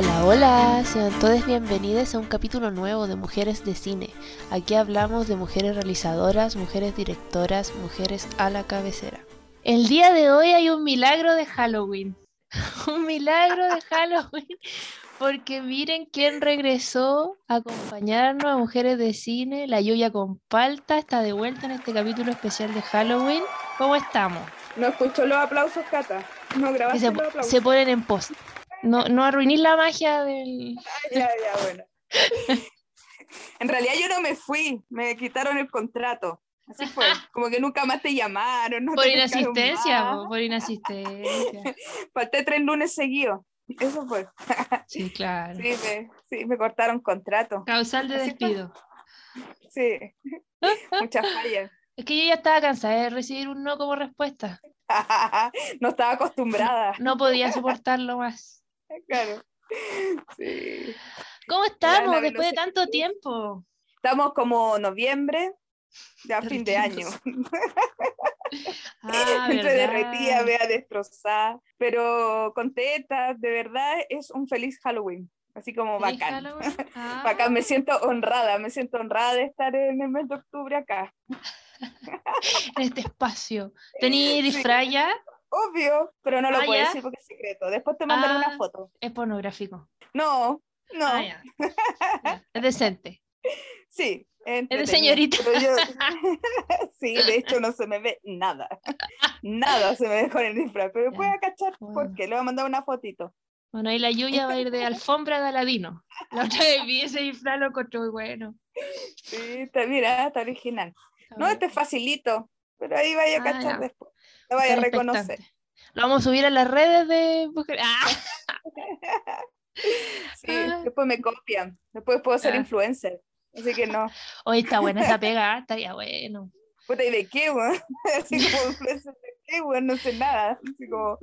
Hola, hola, sean todos bienvenidos a un capítulo nuevo de Mujeres de Cine. Aquí hablamos de mujeres realizadoras, mujeres directoras, mujeres a la cabecera. El día de hoy hay un milagro de Halloween. un milagro de Halloween. Porque miren quién regresó a acompañarnos a Mujeres de Cine. La Yuya con Palta está de vuelta en este capítulo especial de Halloween. ¿Cómo estamos? No escucho los aplausos, Cata. No grabaste se, los aplausos. se ponen en post. No, no arruinís la magia del. Ah, ya, ya, bueno. en realidad yo no me fui, me quitaron el contrato. Así fue. Como que nunca más te llamaron. No Por te inasistencia, más. por inasistencia. Falté tres lunes seguidos. Eso fue. Sí, claro. Sí, me, sí, me cortaron contrato. Causal de Así fue. despido. Sí, muchas fallas. Es que yo ya estaba cansada de recibir un no como respuesta. no estaba acostumbrada. No podía soportarlo más. Claro. Sí. ¿Cómo estamos después de tanto tiempo? Estamos como noviembre, ya fin de año. Ah, Entre derretida, vea destrozada, pero contenta, de verdad es un feliz Halloween, así como ¿Feliz bacán. Ah. Bacán, me siento honrada, me siento honrada de estar en el mes de octubre acá. en este espacio. ¿Tení disfraz ya? Obvio, pero no lo Ah, puedo ya. decir porque es secreto. Después te mandaré Ah. una foto. Es pornográfico. No, no, Ah, ya. Ya, Es decente. sí. de entretenido, señorita. yo- sí, de hecho no se me ve nada. Nada se me ve con el disfraz, pero a cachar Bueno. porque le voy a mandar una fotito. Bueno, ahí la Yuya va a ir de alfombra de Aladino. La otra vez vi ese disfraz, lo encontré muy bueno. Sí, está, mira, está original. Está No, bien. este es facilito, pero ahí vaya a Ah, cachar después. Lo vaya a reconocer. Lo vamos a subir a las redes de mujeres. ¡Ah! Sí, Ah. después me copian. Después puedo ser Ah. influencer. Así que no. Hoy está buena esa pega, estaría bueno. Puta, ¿y de qué, weón? Así como influencer de qué, weón, no sé nada. Así como,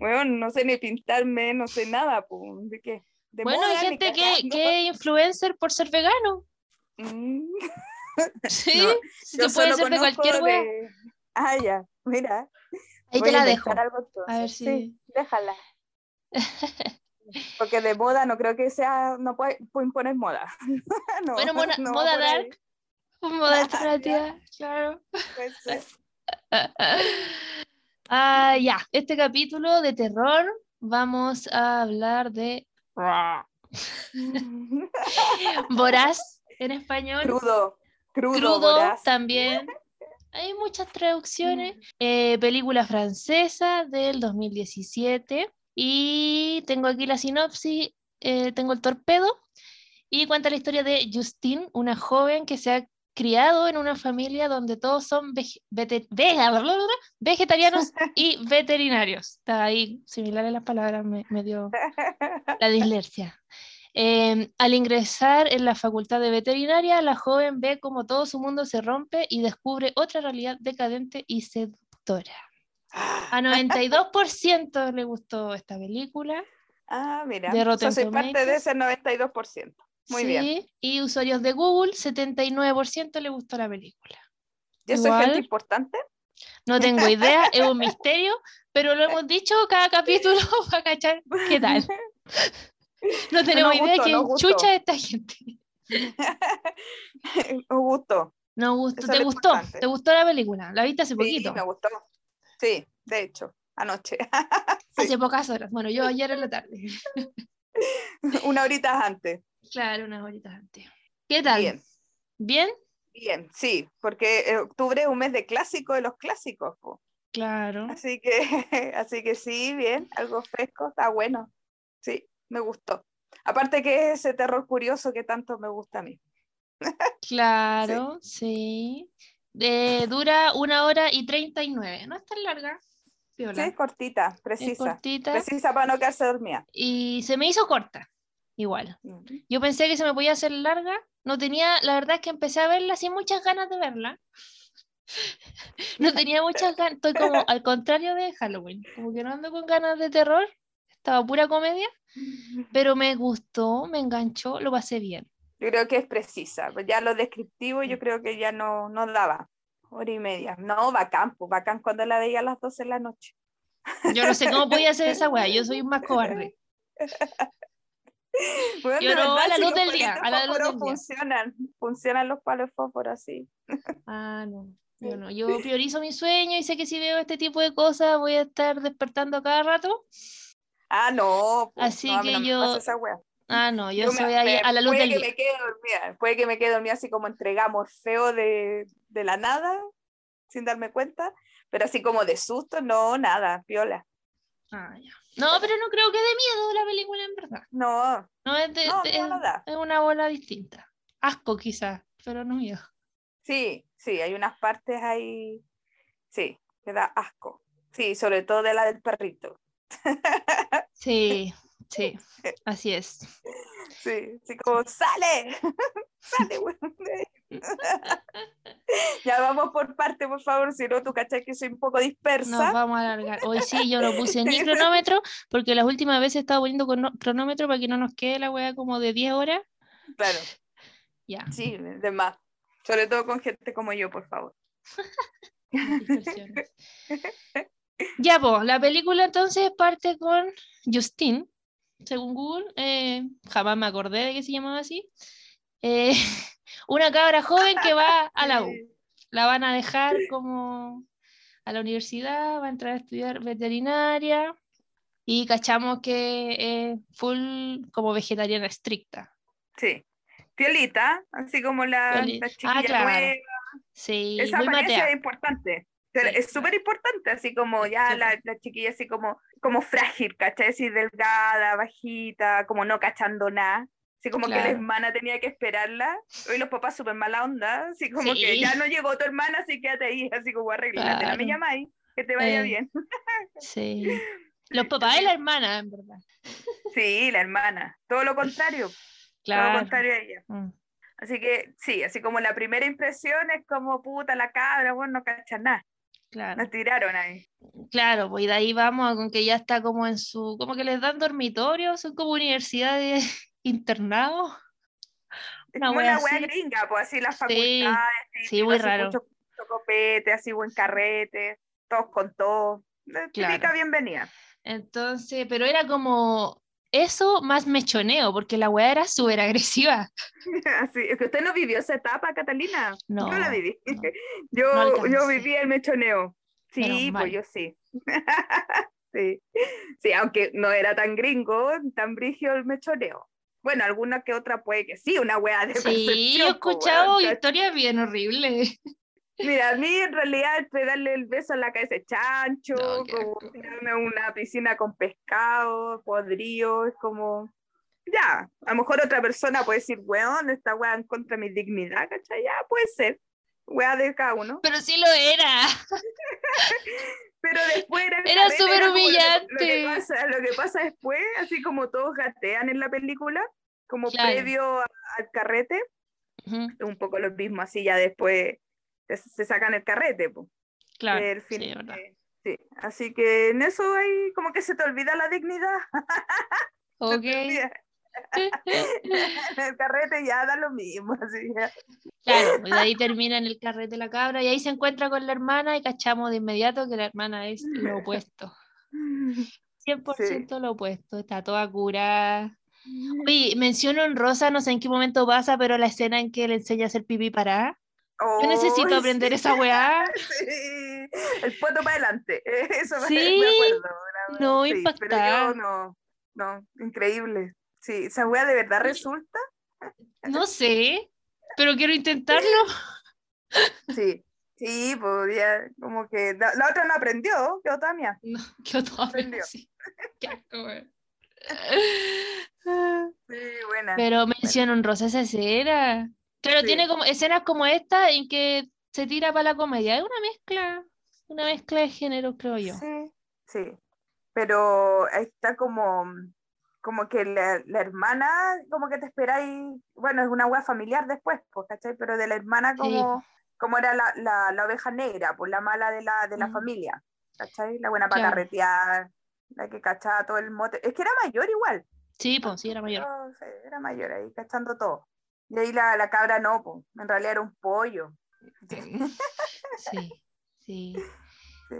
weón, no sé ni pintarme, no sé nada, pues, ¿de qué? De Bueno, hay moda, gente que, que es influencer por ser vegano. Mm, Sí, No, te puede solo ser de cualquier de- Ah, ya, mira. Ahí voy te la dejo. algo A ver si. Sí, déjala. Porque de moda no creo que sea, no puede, imponer moda. No, Bueno, mona- no moda dark. Moda alternativa, claro. puede ser. Ah, ya, este capítulo de terror vamos a hablar de Voraz en español. Crudo, crudo, Crudo voraz. también. Hay muchas traducciones. Eh, película francesa del 2017. Y tengo aquí la sinopsis. eh, tengo el torpedo. Y cuenta la historia de Justine, una joven que se ha criado en una familia donde todos son vege- vete- vegetarianos y veterinarios. Está ahí, similares las palabras, me, me dio la dislexia. Eh, al ingresar en la facultad de veterinaria, la joven ve como todo su mundo se rompe y descubre otra realidad decadente y seductora. A 92% le gustó esta película. Ah, mira. Yo soy parte de Tomatoes. ese 92%. Muy sí, bien. Y usuarios de Google, 79% le gustó la película. Yo soy Igual. gente importante. No tengo idea, es un misterio, pero lo hemos dicho cada capítulo para cachar qué tal. No tenemos idea gustó, quién nos gustó. chucha es esta gente. Un gusto. No gustó, ¿te gustó? importante. ¿Te gustó la película? ¿La viste hace Sí, poquito? me gustó. Sí, de hecho, anoche. Hace pocas horas. Bueno, yo ayer en la tarde. Una horita antes. Claro, unas horitas antes. ¿Qué tal? Bien, ¿Bien? bien, sí, porque octubre es un mes de clásico de los clásicos. po. Claro. Así que, así que sí, bien, algo fresco, está bueno. Sí, me gustó. Aparte que es ese terror curioso que tanto me gusta a mí. Claro, sí. De- dura una hora y treinta y nueve. No es tan larga. Sí, es cortita, Es precisa. cortita. Precisa para no quedarse dormida. Y se me hizo corta. Igual. Mm. Yo pensé que se me podía hacer larga. No tenía, la verdad es que empecé a verla sin muchas ganas de verla. No tenía muchas ganas. Estoy como al contrario de Halloween. Como que no ando con ganas de terror. Estaba pura comedia. Pero me gustó, me enganchó, lo pasé bien. Yo creo que es precisa. pues Ya lo descriptivo yo creo que ya no, no daba. Hora y media. No, bacán, pues bacán cuando la veía a las 12 de la noche. Yo no sé cómo podía hacer esa weá. Yo soy un más cobarde. Bueno, Yo no, verdad, a la si luz los del día, a la luz del día. funcionan, funcionan los palos fósforos así. Ah, no. Yo no, yo priorizo mi sueño y sé que si veo este tipo de cosas voy a estar despertando cada rato. Ah, no, po, Así no, que no yo- esa. Ah, no, yo Yo me- soy ahí a la luz puede del que día. me quede dormida, puede que me quede dormida así como entrega Morfeo de, de la nada, sin darme cuenta, pero así como de susto, no, nada, piola. Ah, ya. No, pero no creo que dé miedo la película en verdad. No, No es de, No, de- miedo no da. es una bola distinta. Asco quizás, pero no miedo. sí, sí, hay unas partes ahí, sí, que da asco. Sí, sobre todo de la del perrito. Sí, sí, así es. Sí, así como, ¡sale! ¡Sale, ya vamos por parte, por favor, si no, tú cachai que soy un poco Nos dispersa. vamos a alargar. Hoy sí, yo no puse ni cronómetro porque las últimas veces he estado poniendo cronómetro para que no nos quede la weá como de 10 horas. Claro, Ya. sí, de más. Sobre todo con gente como yo, por favor. Ya, pues, la película entonces parte con Justine, según Google, eh, jamás me acordé de que se llamaba así. eh, una cabra joven que va a la U. La van a dejar como a la universidad, va a entrar a estudiar veterinaria y cachamos que es full como vegetariana estricta. Sí. Piolita, así como la, la Ah, chiquilla claro. nueva. Sí, Esa muy es importante. Pero Sí, es súper importante, así como ya la, la chiquilla así como, como frágil, ¿cachai? Así delgada, bajita, como no cachando nada. Así como que la Claro. hermana tenía que esperarla. Hoy los papás súper mala onda, así como que Sí. ya no llegó tu hermana, así quédate ahí, así como arreglate, no Claro. me llamáis, que te vaya Eh. bien. Sí. Los papás y la hermana, en verdad. Sí, la hermana, todo lo contrario, todo lo Claro. contrario a ella. Mm. Así que sí, así como la primera impresión es como puta la cabra, bueno, no cacha nada, Claro. nos tiraron ahí. Claro, pues y de ahí vamos con que ya está como en su, como que les dan dormitorio, son como universidades internados. Es Una como wea una wea gringa, pues así las Sí, facultades, sí, muy así, raro. mucho, mucho copete, así buen carrete, todos con todo. Eh, Típica Claro. bienvenida. Entonces, pero era como eso más mechoneo, porque la weá era súper agresiva. Así, es que usted no vivió esa etapa, Catalina. No, yo la viví. no, yo, no yo viví el mechoneo. Sí, pues yo sí. sí. Sí, aunque no era tan gringo, tan brigio el mechoneo. Bueno, alguna que otra puede que sí, una wea de Sí, he po, escuchado historias bien horribles. Mira, a mí en realidad entre darle el beso en la cabeza de chancho, No, como tirarme a una piscina con pescado, podrido, es como, ya, a lo mejor otra persona puede decir, weón, esta weá en contra de mi dignidad, ¿cachai? Ya, puede ser, weá de cada uno. Pero sí lo era. Pero después era, Era súper como lo Lo que, humillante. pasa, lo que pasa después, así como todos gatean en la película, como Claro. previo a- al carrete, un poco lo mismo, así ya después se, sacan el carrete, pues. Claro, el sí, fin- es verdad. eh, sí. Así que en eso hay como que se te olvida la dignidad. Ok. el carrete ya da lo mismo. Así ya. Claro, de ahí termina en el carrete la cabra y ahí se encuentra con la hermana y cachamos de inmediato que la hermana es lo opuesto. 100% lo opuesto, está toda curada. Oye, menciono en rosa, no sé en qué momento pasa, pero la escena en que le enseña a hacer pipí para. Yo necesito aprender sí, esa weá. sí. El poto para adelante. Eso me- Sí, me acuerdo. una- no, sí, Pero yo no, no, increíble. Sí, esa wea de verdad resulta. No sé, pero quiero intentarlo. Sí, sí, ya, como que la, la otra no aprendió, quedó Tamia. No, quedó Aprendió. así. Qué asco. Sí, buena. Pero menciono en rosa esa escena. Claro, Sí. tiene como escenas como esta en que se tira para la comedia. Es una mezcla, una mezcla de género, creo yo. Sí, sí. Pero está como, como que la, la hermana, como que te esperáis, bueno, es una wea familiar después, pues, ¿cachai? Pero de la hermana como, como era la, la, la oveja negra, pues la mala de la, de la Mm. familia, ¿cachai? La buena para Claro. carretear, la que cachaba todo el mote. Es que era mayor igual. Sí, pues sí, era mayor. era mayor ahí, cachando todo. Y ahí la, la cabra no, pues, en realidad era un pollo. Sí, sí. Sí.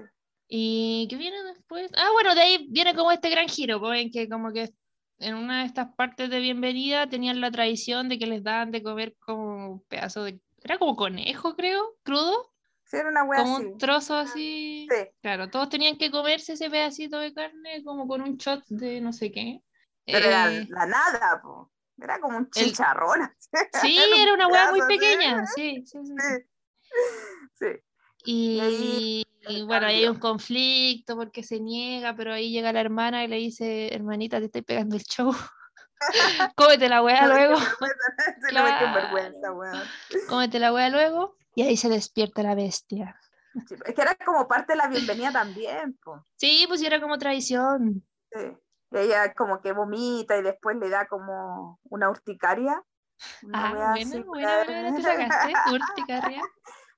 ¿Y qué viene después? Ah, bueno, de ahí viene como este gran giro, pues, en que como que en una de estas partes de bienvenida tenían la tradición de que les daban de comer como un pedazo de, era como conejo, creo, crudo. Sí, era una como así. un trozo así. Sí. Claro, todos tenían que comerse ese pedacito de carne como con un shot de no sé qué. Pero era Eh, la nada, po. Era como un chicharrón. sí, era una hueá muy pequeña. Sí, sí, sí. Y, ahí y el bueno, ahí hay un conflicto porque se niega, pero ahí llega la hermana y le dice, hermanita, te estoy pegando el show. Cómete la weá luego, cómete la weá luego. Y ahí se despierta la bestia. Sí, Es que era como parte de la bienvenida también, po. Sí, pues era como tradición. Sí. Ella como que vomita y después le da como una urticaria. Una Ah, wea buena, buena, te sacaste, urticaria.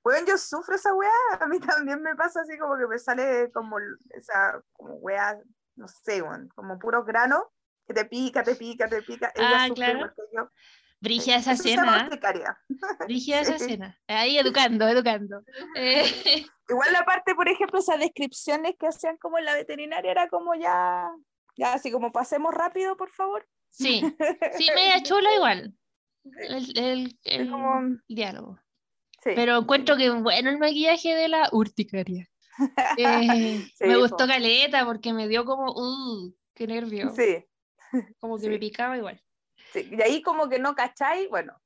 Weón, yo sufro esa weá, a mí también me pasa así como que me sale como esa como weá, no sé, weón, como puros granos, que te pica, te pica, te pica. Ella Ah, sufre claro. yo. Brigia esa Eso se llama cena, urticaria. Brigia esa Sí. cena. Ahí educando, educando. Eh, Igual la parte, por ejemplo, esas descripciones que hacían como en la veterinaria era como ya, ya así como pasemos rápido, por favor. sí, sí, media chula igual. El, el- el como- diálogo. sí. Pero encuentro que bueno el maquillaje de la urticaria. Eh, Sí, me po. gustó caleta porque me dio como, uh, qué nervio. Sí, Como que sí. me picaba igual. sí. Y ahí como que no cacháis, bueno,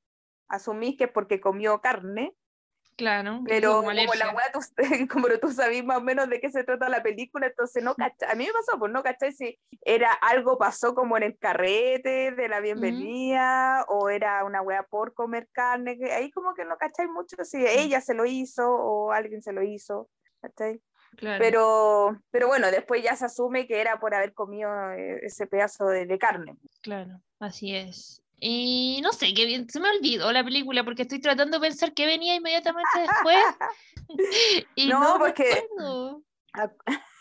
asumís que es porque comió carne, Claro. pero como como, la weá, tú, como tú sabís más o menos de qué se trata la película, entonces no cacháis. A mí me pasó, pues no cacháis si era algo pasó como en el carrete de la bienvenida o era una weá por comer carne, que ahí como que no cacháis mucho si ella se lo hizo o alguien se lo hizo, ¿cachai? Claro. Pero, pero bueno, después ya se asume que era por haber comido eh, ese pedazo de, de carne. Claro, así es. Y no sé, qué bien, se me olvidó la película porque estoy tratando de pensar qué venía inmediatamente después. y No, no, porque-.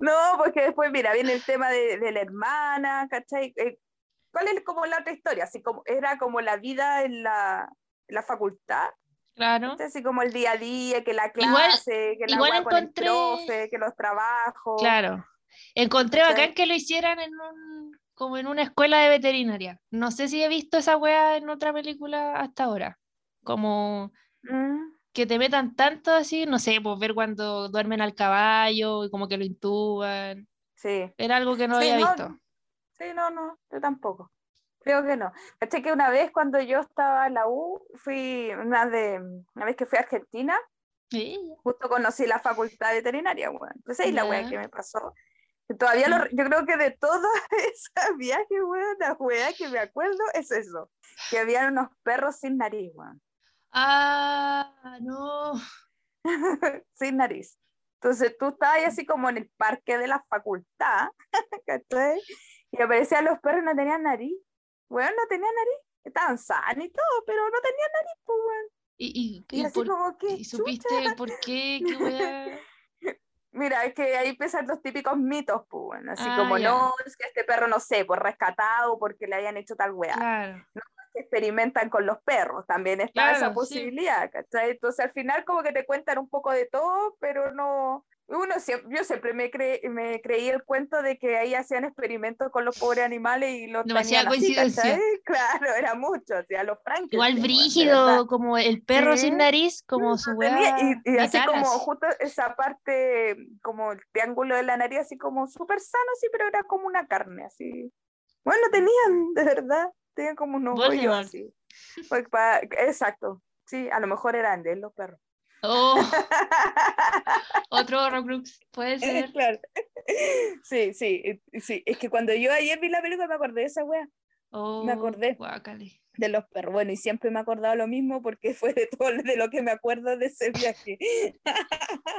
No, porque después, mira, viene el tema de, de la hermana, ¿cachai? Eh, ¿Cuál es como la otra historia? Así como era como la vida en la, en la facultad, Claro. ¿cachai? así como el día a día, que la Igual- clase, que la igual weá con el encontré- profe, que los trabajos. Claro. Encontré ¿Cachai? bacán que lo hicieran en un, como en una escuela de veterinaria. No sé si he visto esa wea en otra película hasta ahora. Como Mm, que te metan tanto así, no sé, pues ver cuando duermen al caballo y como que lo intuban. sí. Era algo que no Sí, había no, visto. Sí, no, no, yo tampoco. Creo que no. Caché que una vez cuando yo estaba en la U, fui una de una vez que fui a Argentina, Sí, justo conocí la facultad veterinaria, weón. Entonces ahí la weá que me pasó. Todavía lo- yo creo que de todos esos viajes, weón, la weá que me acuerdo es eso. Que había unos perros sin nariz, weón. Ah, no. sin nariz. Entonces tú estabas ahí así como en el parque de la facultad, ¿cachai? Y aparecían los perros y no tenían nariz. Weón, no tenían nariz. Estaban sanos y todo, pero no tenían nariz, pues, weón. ¿Y, y, Y y así por- como que, y supiste por qué? ¿Qué wea? Mira, es que ahí empiezan los típicos mitos, pues, bueno, así Ah, como no, es que este perro, no sé, pues rescatado porque le hayan hecho tal weá. Claro. que experimentan con los perros, también está Claro, esa sí. posibilidad, ¿cachai? Entonces al final como que te cuentan un poco de todo, pero no, uno siempre, yo siempre me, cre- me creí el cuento de que ahí hacían experimentos con los pobres animales y los Demasiada así, coincidencia. Claro, era mucho, o sea, los Frankenstein. Igual brígido, como el perro sin nariz, como su No tenía- wea. y, y así como justo esa parte, como el triángulo de la nariz, así como súper sano, sí, pero era como una carne, así. Bueno, tenían, de verdad, tenían como unos hoyos Voldemort. así. Pues exacto, sí, a lo mejor eran de los perros. Oh, otro Horrocrux, puede ser. claro. Sí, sí, sí, es que cuando yo ayer vi la película me acordé de esa wea, Oh, acordé. guácale. de los perros. Bueno, y siempre me he acordado lo mismo porque fue de todo de lo que me acuerdo de ese viaje.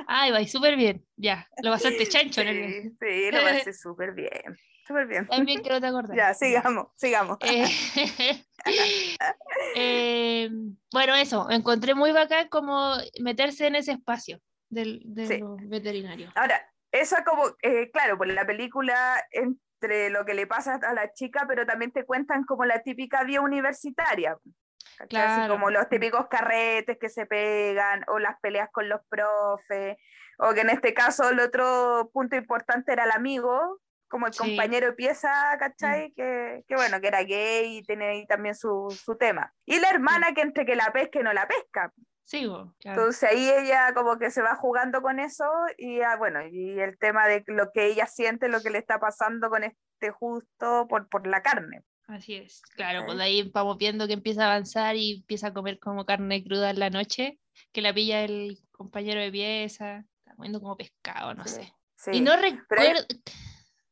Ay, va, súper bien. Ya, lo pasaste chancho en el viaje. Sí, sí, lo pasé súper bien, súper bien. También que no te acordás. Ya, sigamos, sigamos. Eh, eh, bueno, eso, encontré muy bacán como meterse en ese espacio del, de Sí. los veterinarios. Ahora, eso es como, eh, claro, pues la película entre lo que le pasa a la chica, pero también te cuentan como la típica vida universitaria. ¿cachai? Así Claro. como los típicos carretes que se pegan, o las peleas con los profes, o que en este caso el otro punto importante era el amigo, como el Sí. compañero de pieza, ¿cachai? Que, que bueno, que era gay y tiene ahí también su, su tema. Y la hermana que entre que la pesca y no la pesca. Sí, claro. Entonces ahí ella como que se va jugando con eso y ah, bueno, y el tema de lo que ella siente, lo que le está pasando con este justo por, por la carne. Así es, claro, pues ahí vamos viendo que empieza a avanzar y empieza a comer como carne cruda en la noche, que la pilla el compañero de pieza, está comiendo como pescado, no Sí, sé. Y no pero recuerdo...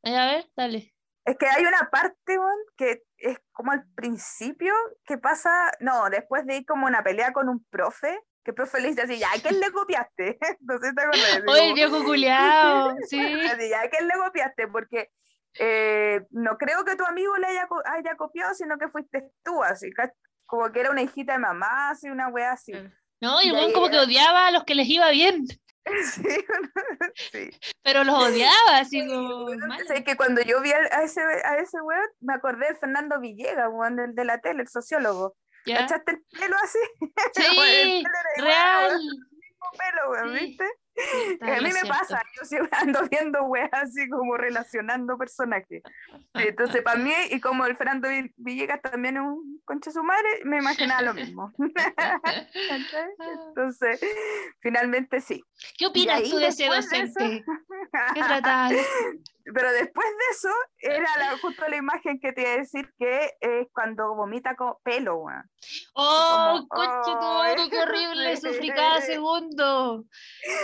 Eh, A ver, dale. Es que hay una parte, weón, que es como al principio que pasa, no, después de ir como una pelea con un profe, que el profe le dice así, ya, ¿a quién le copiaste? No sé si te acuerdas. ¡Oh, el viejo culiao! Sí. Así, ¿a quién le copiaste? Porque eh, no creo que tu amigo le haya, co- haya copiado, sino que fuiste tú, así, como que era una hijita de mamá, así, una wea así. No, y Y ahí como que odiaba a los que les iba bien, Sí, sí. pero los odiaba, así como... Que cuando yo vi a ese, a ese weón, me acordé de Fernando Villegas, weón, del de la tele, el sociólogo. ¿Ya? ¿Cachaste el pelo así? Sí, el pelo era igual, real. weón, el mismo pelo, weón, Sí. ¿viste? A mí me cierto. pasa, yo siempre ando viendo weas así como relacionando personajes. Entonces, para mí, y como el Fernando Vi- Villegas también es un concha su madre, me imaginaba lo mismo. ¿Cachai? Entonces, finalmente sí. ¿Qué opinas tú de ese después de docente? ¿Qué trataba? Pero después de eso, era la, justo la imagen que te iba a decir que es cuando vomita con pelo, weón. ¡Oh, como, coche "Oh, qué horrible! Sufrí cada segundo.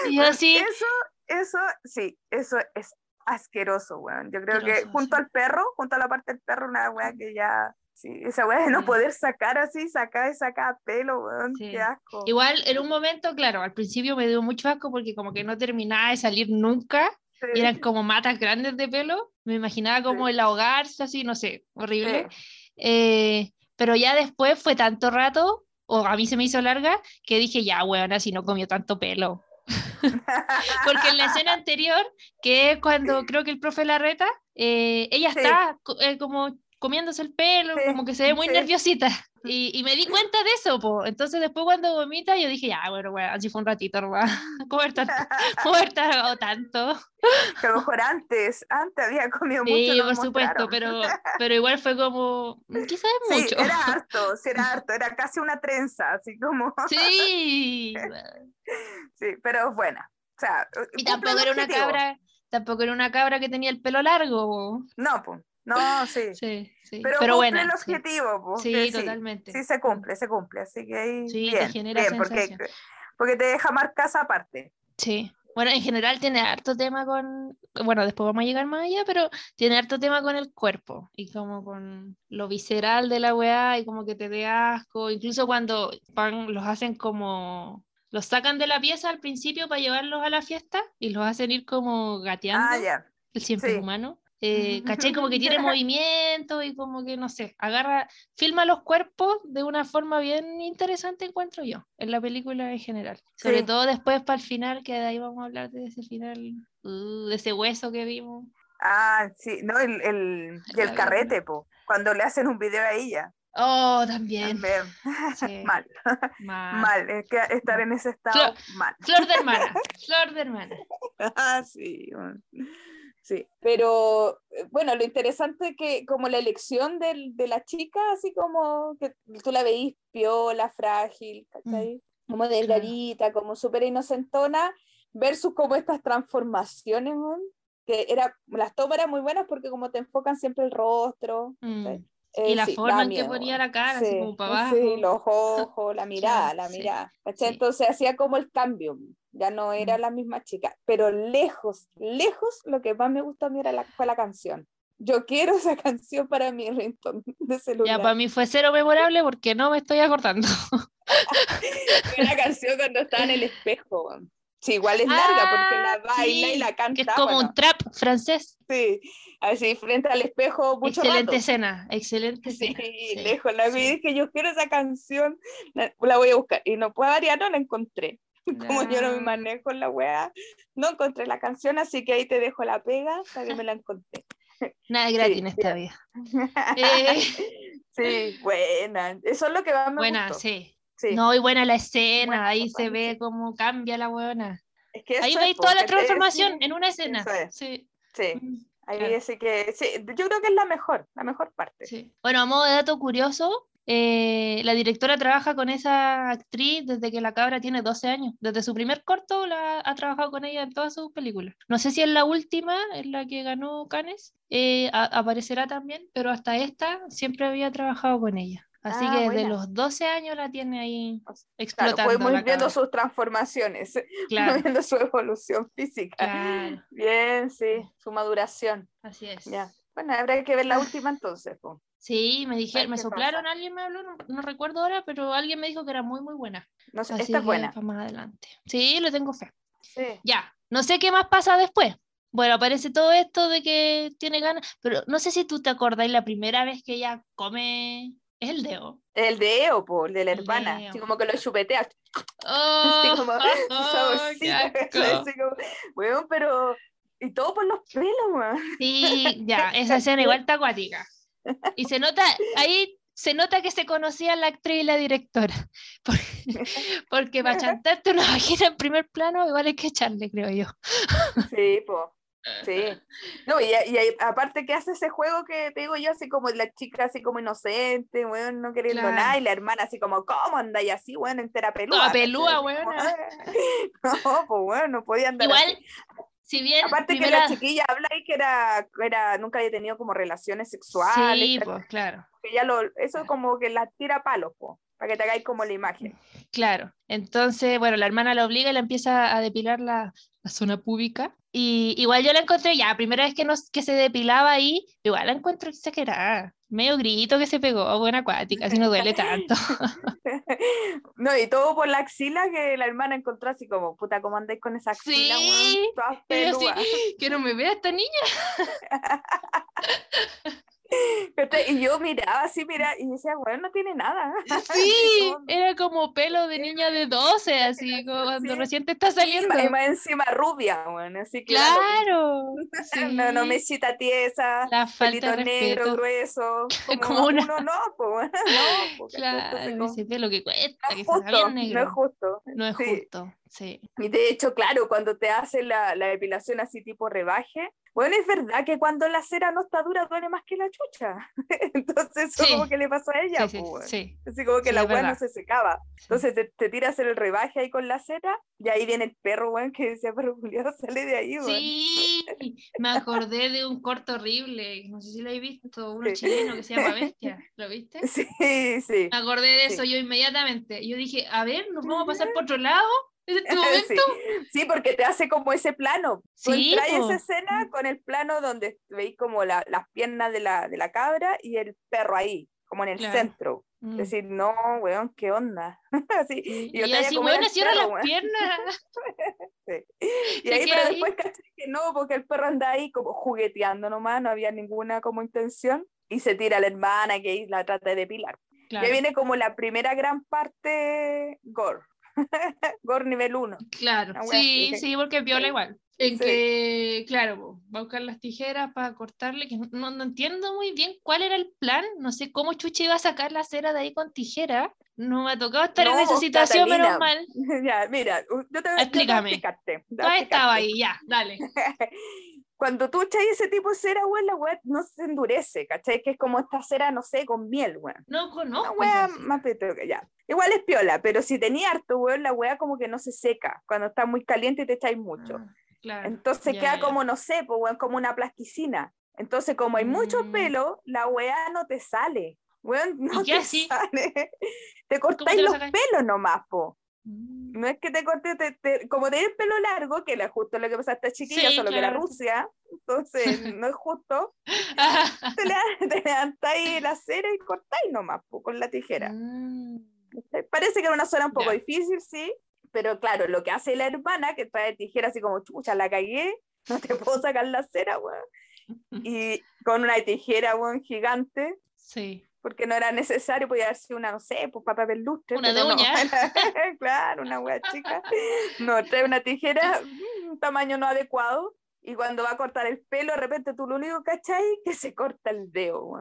Y así, Eso, eso, sí, eso es asqueroso, weón. Yo creo que Asqueroso, junto sí. al perro, junto a la parte del perro, una weá que ya, sí, esa weá de no poder sacar así, sacar y sacar pelo, weón, Sí. qué asco. igual en un momento, claro, al principio me dio mucho asco porque como que no terminaba de salir nunca Sí, y eran como matas grandes de pelo. Me imaginaba como el ahogarse, así, no sé, horrible. Eh, pero ya después fue tanto rato, o a mí se me hizo larga, que dije, ya, weón, así no comió tanto pelo. Porque en la escena anterior, que es cuando creo que el profe la reta, eh, ella Sí. está eh, como comiéndose el pelo, Sí, como que se ve muy sí. nerviosita. Y, y me di cuenta de eso, po. Entonces después cuando vomita, yo dije, ya, bueno, bueno, así fue un ratito, nomás. ¿Cómo haber tanto? ¿Cómo haber tardado tanto? que a lo mejor antes, antes había comido mucho. Sí, no por supuesto, pero, pero igual fue como, "Mm, quizás mucho. era harto, sí, era harto, era casi una trenza, así como, Sí. sí, pero buena. O sea, Y tampoco era una cabra, tampoco era una cabra que tenía el pelo largo. No, pues, no, sí. Sí, sí. Pero, Pero, cumple bueno. el sí. objetivo, pues, Sí, totalmente. Sí, se cumple, se cumple. Así que ahí. Sí, te genera bien, porque, sensación. porque te deja marcas aparte. Sí. Bueno, en general tiene harto tema con, bueno, después vamos a llegar más allá, pero tiene harto tema con el cuerpo y como con lo visceral de la weá y como que te dé asco, incluso cuando van, los hacen como, los sacan de la pieza al principio para llevarlos a la fiesta y los hacen ir como gateando, Ah, ya. el siempre sí. humano. Eh, ¿cachai? Como que tiene movimiento y como que, no sé, agarra, filma los cuerpos de una forma bien interesante, encuentro yo, en la película en general. Sobre Sí. todo después para el final, que de ahí vamos a hablar de ese final, uh, de ese hueso que vimos. Ah, sí, no, el, el, y el carrete, po, cuando le hacen un video a ella. Oh, también. También. sí, Mal, mal. mal. Es que estar en ese estado, mal. Flor de hermana, flor de hermana. Ah, sí. bueno. Sí, pero eh, bueno, lo interesante es que como la elección del- de la chica, así como que tú la veís piola, frágil, ¿cachai? Como delgadita, como súper inocentona, versus como estas transformaciones, que era, las tomas eran muy buenas porque como te enfocan siempre el rostro, Mm. ¿cachai? Y Eh, la sí, forma en que ponía la cara, así Sí, como para abajo. Sí, los ojos, la mirada, la mirada. Entonces hacía como el cambio, ya no era Mm. la misma chica, pero lejos, lejos, lo que más me gustó a mí era la, fue la canción. Yo quiero esa canción para mi ringtone de Ya, celular. para mí fue cero memorable porque no me estoy acordando. La canción cuando estaba en el espejo. Sí, igual es larga porque la Ah, baila y sí, la canta. Que es como bueno, un trap francés. Sí, así frente al espejo mucho excelente rato. escena, excelente Sí, escena. Sí, lejos la vi y dije, yo quiero esa canción, la, la voy a buscar. Y no puedo variar, no la encontré. Como yo no me manejo en la weá, no encontré la canción, así que ahí te dejo la pega para que me la encontré. Nada es gratis Sí, en esta vida. Eh, Sí, buena. Eso es lo que más me buena, gustó. sí. Sí. No, y buena la escena, Buena ahí se ve cómo cambia la buena. Es que Ahí veis toda la transformación en una escena. Es. Sí. Sí, Mm. Ahí sí que, sí, yo creo que es la mejor, la mejor parte. Bueno, a modo de dato curioso, eh, la directora trabaja con esa actriz desde que la cabra tiene 12 años. Desde su primer corto la, ha trabajado con ella en todas sus películas. No sé si es la última, en la que ganó Cannes, eh, aparecerá también, pero hasta esta siempre había trabajado con ella. Así ah, que desde los 12 años la tiene ahí explotando. Claro, podemos ir viendo sus transformaciones, claro. viendo su evolución física. Bien, sí, su maduración. Así es. Ya. Bueno, habrá que ver la última entonces. Sí, me dijeron, me soplaron, alguien me habló, no, recuerdo ahora, pero alguien me dijo que era muy, muy buena. No sé, esta es buena. Para más adelante. Sí, le tengo fe. Sí. Ya, no sé qué más pasa después. Bueno, aparece todo esto de que tiene ganas, pero no sé si tú te acordás la primera vez que ella come. Es el deo. El deo, po, el de la hermana. Así como que lo chupetea. Oh, así como, bueno, pero. Y todo por los pelos, man. Sí, ya, esa escena igual está acuática. Y se nota, ahí se nota que se conocía la actriz y la directora. Porque, para chantarte una vagina en primer plano, igual hay que echarle, creo yo. Sí, pues. Sí. No, y, aparte que hace ese juego que te digo yo, así como la chica así como inocente, bueno, no queriendo nada, y la hermana así como, ¿cómo anda? Y así, bueno, entera pelúa. No, pelúa, bueno. No, pues bueno, no podía andar Igual, bien. Aparte que la chiquilla habla y que era, era, nunca había tenido como relaciones sexuales. Sí, pues, claro. Que ya lo, eso como que la tira palos, pues, para que te hagáis como la imagen. Claro. Entonces, bueno, la hermana la obliga y la empieza a depilar la, la zona pública. Y igual yo la encontré, ya, primera vez que, nos, que se depilaba ahí, igual la encuentro exagerada. Medio grito que se pegó, buena acuática, así no duele tanto. no, y todo por la axila que la hermana encontró así como, puta, ¿cómo andáis con esa axila? Sí, que no me vea esta niña. Y yo miraba así, mira, y decía, bueno, no tiene nada. Sí, era como pelo de niña de 12, así, como cuando recién te está saliendo. Y más encima rubia, bueno, así claro. No, no, mesita tiesa, La pelito negro, grueso. Como, una... uno no, pues, no. claro, ese pelo que cuesta, no que justo, negro. No es justo. No es justo, sí. Y de hecho, claro, cuando te hacen la, la depilación así tipo rebaje, bueno, es verdad que cuando la cera no está dura duele más que la chucha. Entonces, eso como que le pasó a ella. Sí, pues, sí, Así como que la weá no se secaba. Entonces, te, te tiras el rebaje ahí con la cera y ahí viene el perro, weón, que decía, pero Julián, sale de ahí, weón. Sí, me acordé de un corto horrible. No sé si lo he visto, uno chileno que se llama Bestia. ¿Lo viste? Sí, sí. Me acordé de eso yo inmediatamente. Yo dije, a ver, nos vamos a pasar por otro lado este sí. porque te hace como ese plano. Sí, traes esa escena con el plano donde veis como la, las piernas de la, de la, cabra y el perro ahí, como en el centro. Es mm. decir, no, weón, ¿qué onda? así, y, y así, weón, cierra las piernas. Y ahí, pero después caché que no, porque el perro anda ahí como jugueteando nomás, no había ninguna como intención. Y se tira a la hermana que ahí la trata de depilar. Y ahí viene como la primera gran parte gore. Gore nivel 1. Claro, sí, sí, porque viola igual. En que, claro, va a buscar las tijeras para cortarle, que no, no, entiendo muy bien cuál era el plan, no sé cómo Chuchi iba a sacar la cera de ahí con tijera, no me ha tocado estar en esa situación, menos mal. Ya, mira, yo te voy, Explícame. explicarte. Tú estaba ahí, ya, dale. cuando tú echas ese tipo de cera, weón, la weá no se endurece, ¿cachai? Que es como esta cera, no sé, con miel, weón. No conozco. Una weá más que ya. Igual es piola, pero si tenía harto, weón, la weá como que no se seca cuando está muy caliente te echáis mucho. Ah, claro. Entonces queda como, no sé, pues, weón, como una plasticina. Entonces, como hay mucho mm. pelo, la weá no te sale. Weón, no te sale. te cortáis los pelos nomás, po. Mm. No es que te corte, te, como tenés pelo largo, que es justo lo que pasa a esta chiquilla, solo que era Rusia, entonces no es justo, te, le, levantáis la cera y cortáis nomás con la tijera. Mm. Parece que era una zona un poco difícil, sí, pero claro, lo que hace la hermana, que trae tijera así como, chucha, la cagué, no te puedo sacar la cera, weón. Y con una tijera, weón, gigante. Sí porque no era necesario, podía sido una, no sé, pues para papel lustre. Una de uña. claro, una wea chica. No, trae una tijera, un tamaño no adecuado, y cuando va a cortar el pelo, de repente tú lo único, ¿cachai? Que se corta el dedo,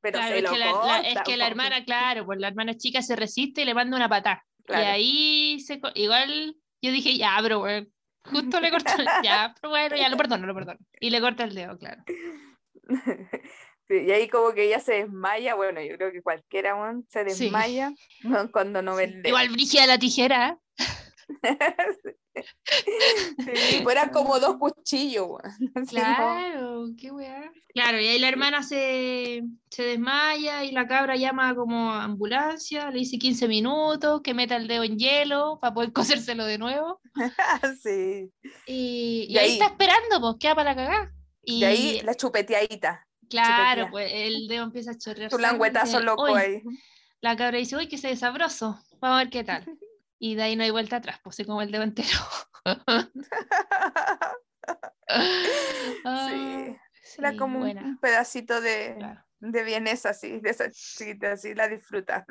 Pero se es, que la, es que la hermana, claro, pues la hermana chica se resiste y le manda una patada. Y ahí se, igual yo dije, ya, bro, Justo le corta, ya, pero bueno, ya lo perdono, lo perdono. Y le corta el dedo, claro. Y ahí como que ella se desmaya, bueno, yo creo que cualquiera se desmaya cuando no ve el dedo. Igual brigia la tijera. sí, pues eran como dos cuchillos. Claro, qué weá. Claro, y ahí la hermana se, se, desmaya y la cabra llama como ambulancia, le dice 15 minutos, que meta el dedo en hielo para poder cosérselo de nuevo. sí. Y, ahí, está esperando, pues, queda para cagar. Y, ahí la chupeteadita. Claro, pues el dedo empieza a chorrear. Tu languetazo loco ahí. La cabra dice, uy, que se sabroso, vamos a ver qué tal. Y de ahí no hay vuelta atrás, pues como el dedo entero. sí. Era como un pedacito de, de vienesa, así, de esa chiquita, así, la disfruta.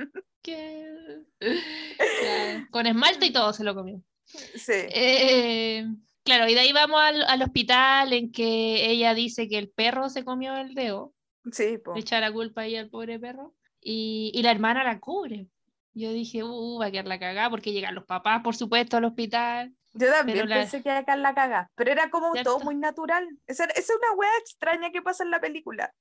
Con esmalte y todo se lo comió. Sí. Eh, claro, y de ahí vamos al, al, hospital en que ella dice que el perro se comió el dedo. Sí, pues. Echa la culpa ahí al pobre perro. Y, y la hermana la cubre. Yo dije, uh, va a quedar la cagada porque llegan los papás, por supuesto, al hospital. Yo también pensé que iba a quedar la cagada, pero era como todo muy natural. Esa, es una wea extraña que pasa en la película.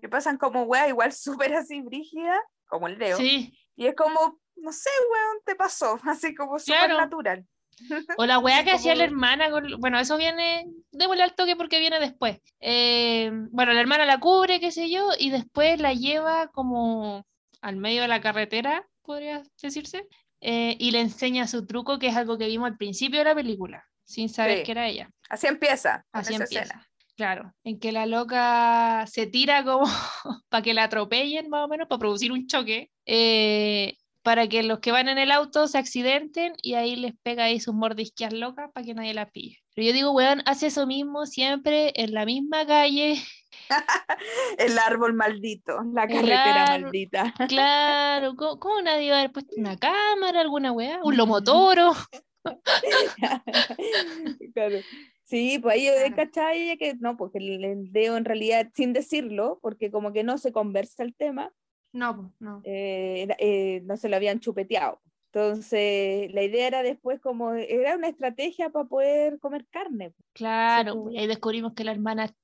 Que pasan como wea igual súper así brígida, como el Leo. Sí. Y es como, no sé, weón, te pasó, así como súper natural. O la weá que hacía la hermana, bueno, eso viene, démosle al toque porque viene después. Eh, bueno, la hermana la cubre, qué sé yo, y después la lleva como al medio de la carretera podría decirse, eh, y le enseña su truco, que es algo que vimos al principio de la película, sin saber que era ella. Así empieza. Así empieza. Claro, en que la loca se tira como para que la atropellen más o menos, para producir un choque, eh, para que los que van en el auto se accidenten y ahí les pega ahí sus mordisqueas locas para que nadie la pille. Pero yo digo, weón, hace eso mismo siempre en la misma calle. el árbol maldito, la carretera maldita. Claro, ¿cómo, nadie va a haber puesto una cámara, alguna weá? Un lomotoro. claro. Sí, pues ahí claro. ¿cachai? Que no, porque el dedo en realidad, sin decirlo, porque como que no se conversa el tema, no, no. Eh, eh, no se lo habían chupeteado. Entonces, la idea era después como, era una estrategia para poder comer carne. Claro, y ahí descubrimos que la hermana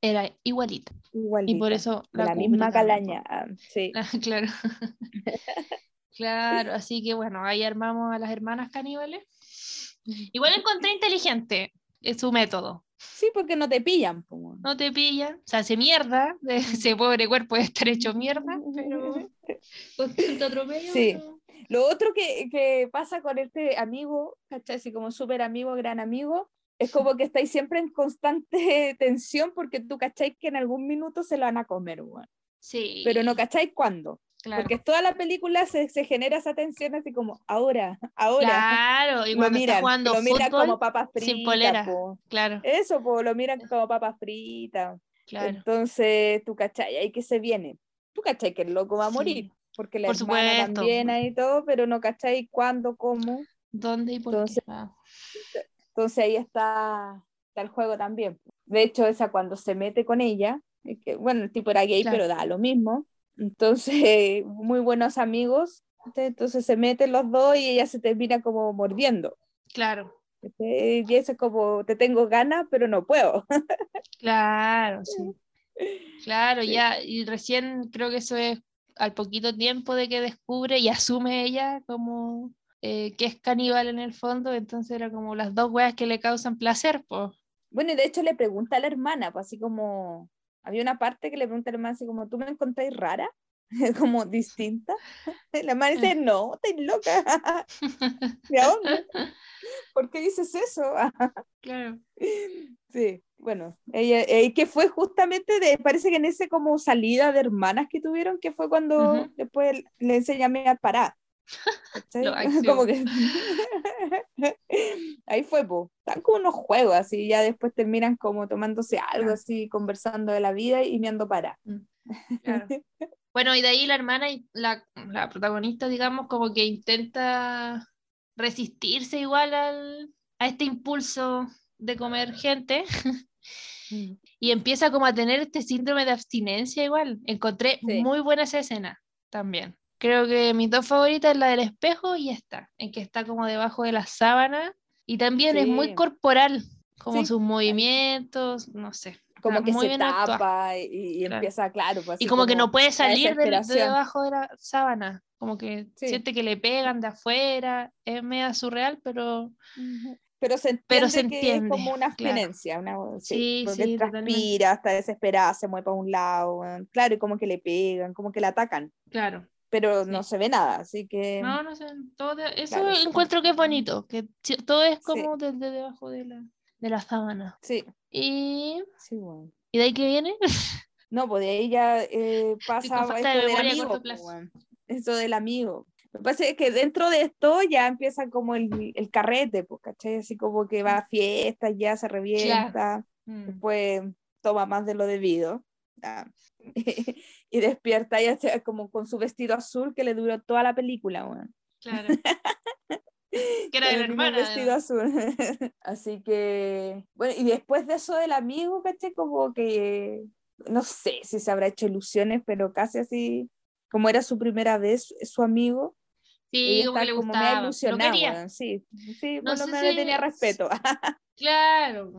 era igualita. igualita y por eso la, misma calaña. Sí. claro. claro, así que bueno, ahí armamos a las hermanas caníbales. Igual encontré inteligente su método. Sí, porque no te pillan. No te pillan. O sea, se mierda. Ese pobre cuerpo debe estar hecho mierda, pero con tanto atropello. Sí. Lo otro que, que, pasa con este amigo, ¿cachai? Así como súper amigo, gran amigo, es como que estáis siempre en constante tensión porque tú cacháis que en algún minuto se lo van a comer, güey. Sí. Pero no cacháis cuándo. Porque toda la película se, se, genera esa tensión así como ahora, ahora. Claro, y cuando lo miran, jugando lo miran como papas fritas. Sin polera, claro. Eso, pues lo miran como papas fritas. Claro. Entonces, tú cachai, ahí que se viene. Tú cachai que el loco va a morir, sí. porque la por hermana supuesto. también ahí todo, pero no cachai cuándo, cómo. ¿Dónde y por entonces, qué? Ah. Entonces ahí está, está el juego también. De hecho, esa cuando se mete con ella, que, bueno, el tipo era gay, claro. pero da lo mismo. Entonces, muy buenos amigos. Entonces se meten los dos y ella se termina como mordiendo. Claro. Y eso es como, te tengo ganas, pero no puedo. Claro, sí. Claro, sí. ya, y recién creo que eso es al poquito tiempo de que descubre y asume ella como eh, que es caníbal en el fondo, entonces era como las dos weas que le causan placer, pues. Bueno, y de hecho le pregunta a la hermana, pues así como, había una parte que le pregunta a la hermana así como, ¿tú me encontráis rara? como distinta. La hermana dice, no, estás loca. ¿De dónde? ¿Por qué dices eso? claro. Sí, bueno, ella, eh, que fue justamente, de, parece que en ese como salida de hermanas que tuvieron, que fue cuando uh -huh. después le enseñé a parar. como que ahí fue, están como unos juegos así, ya después terminan como tomándose algo claro. así, conversando de la vida y me ando para. Claro. Bueno, y de ahí la hermana, la, la protagonista, digamos, como que intenta resistirse igual al, a este impulso de comer gente Mm. y empieza como a tener este síndrome de abstinencia igual. Encontré Sí. muy buena esa escena también. Creo que mis dos favoritas es la del espejo y esta, en que está como debajo de la sábana Y también es muy Sí. corporal, como Sí. sus movimientos, no sé. Como está que muy se bien tapa y, y Claro. empieza, claro. pues, Y así como que no puede salir de, desesperación. debajo de la sábana, como que Sí. siente que le pegan de afuera, es media surreal, pero. Pero se entiende Pero se que entiende, es como una claro. abstinencia, una, sí, Sí, porque sí, totalmente. transpira, está desesperada, se mueve para un lado, claro, y como que le pegan, como que la atacan, claro. Pero Sí. no se ve nada, así que No, no sé, todo de- eso Claro, sí. encuentro que es bonito, que todo es Sí. como desde debajo de la, de la sábana. sí, Y, sí, bueno. ¿y de ahí que viene? No, pues de ahí ya eh, pasa esto de del amigo, pues, weón. Eso del amigo. Lo que pasa es que dentro de esto ya empieza como el, el carrete, pues, ¿cachai? Así como que va a fiestas, ya se revienta. Mm, después toma más de lo debido y despierta ya sea como con su vestido azul que le duró toda la película weón. claro. que era de la hermana. vestido azul así que bueno y después de eso del amigo caché como que no sé si se habrá hecho ilusiones pero casi así como era su primera vez su amigo Sí, como que le como gustaba. Lo ilusionada quería. weón, sí sí No por lo menos si- tenía respeto Claro.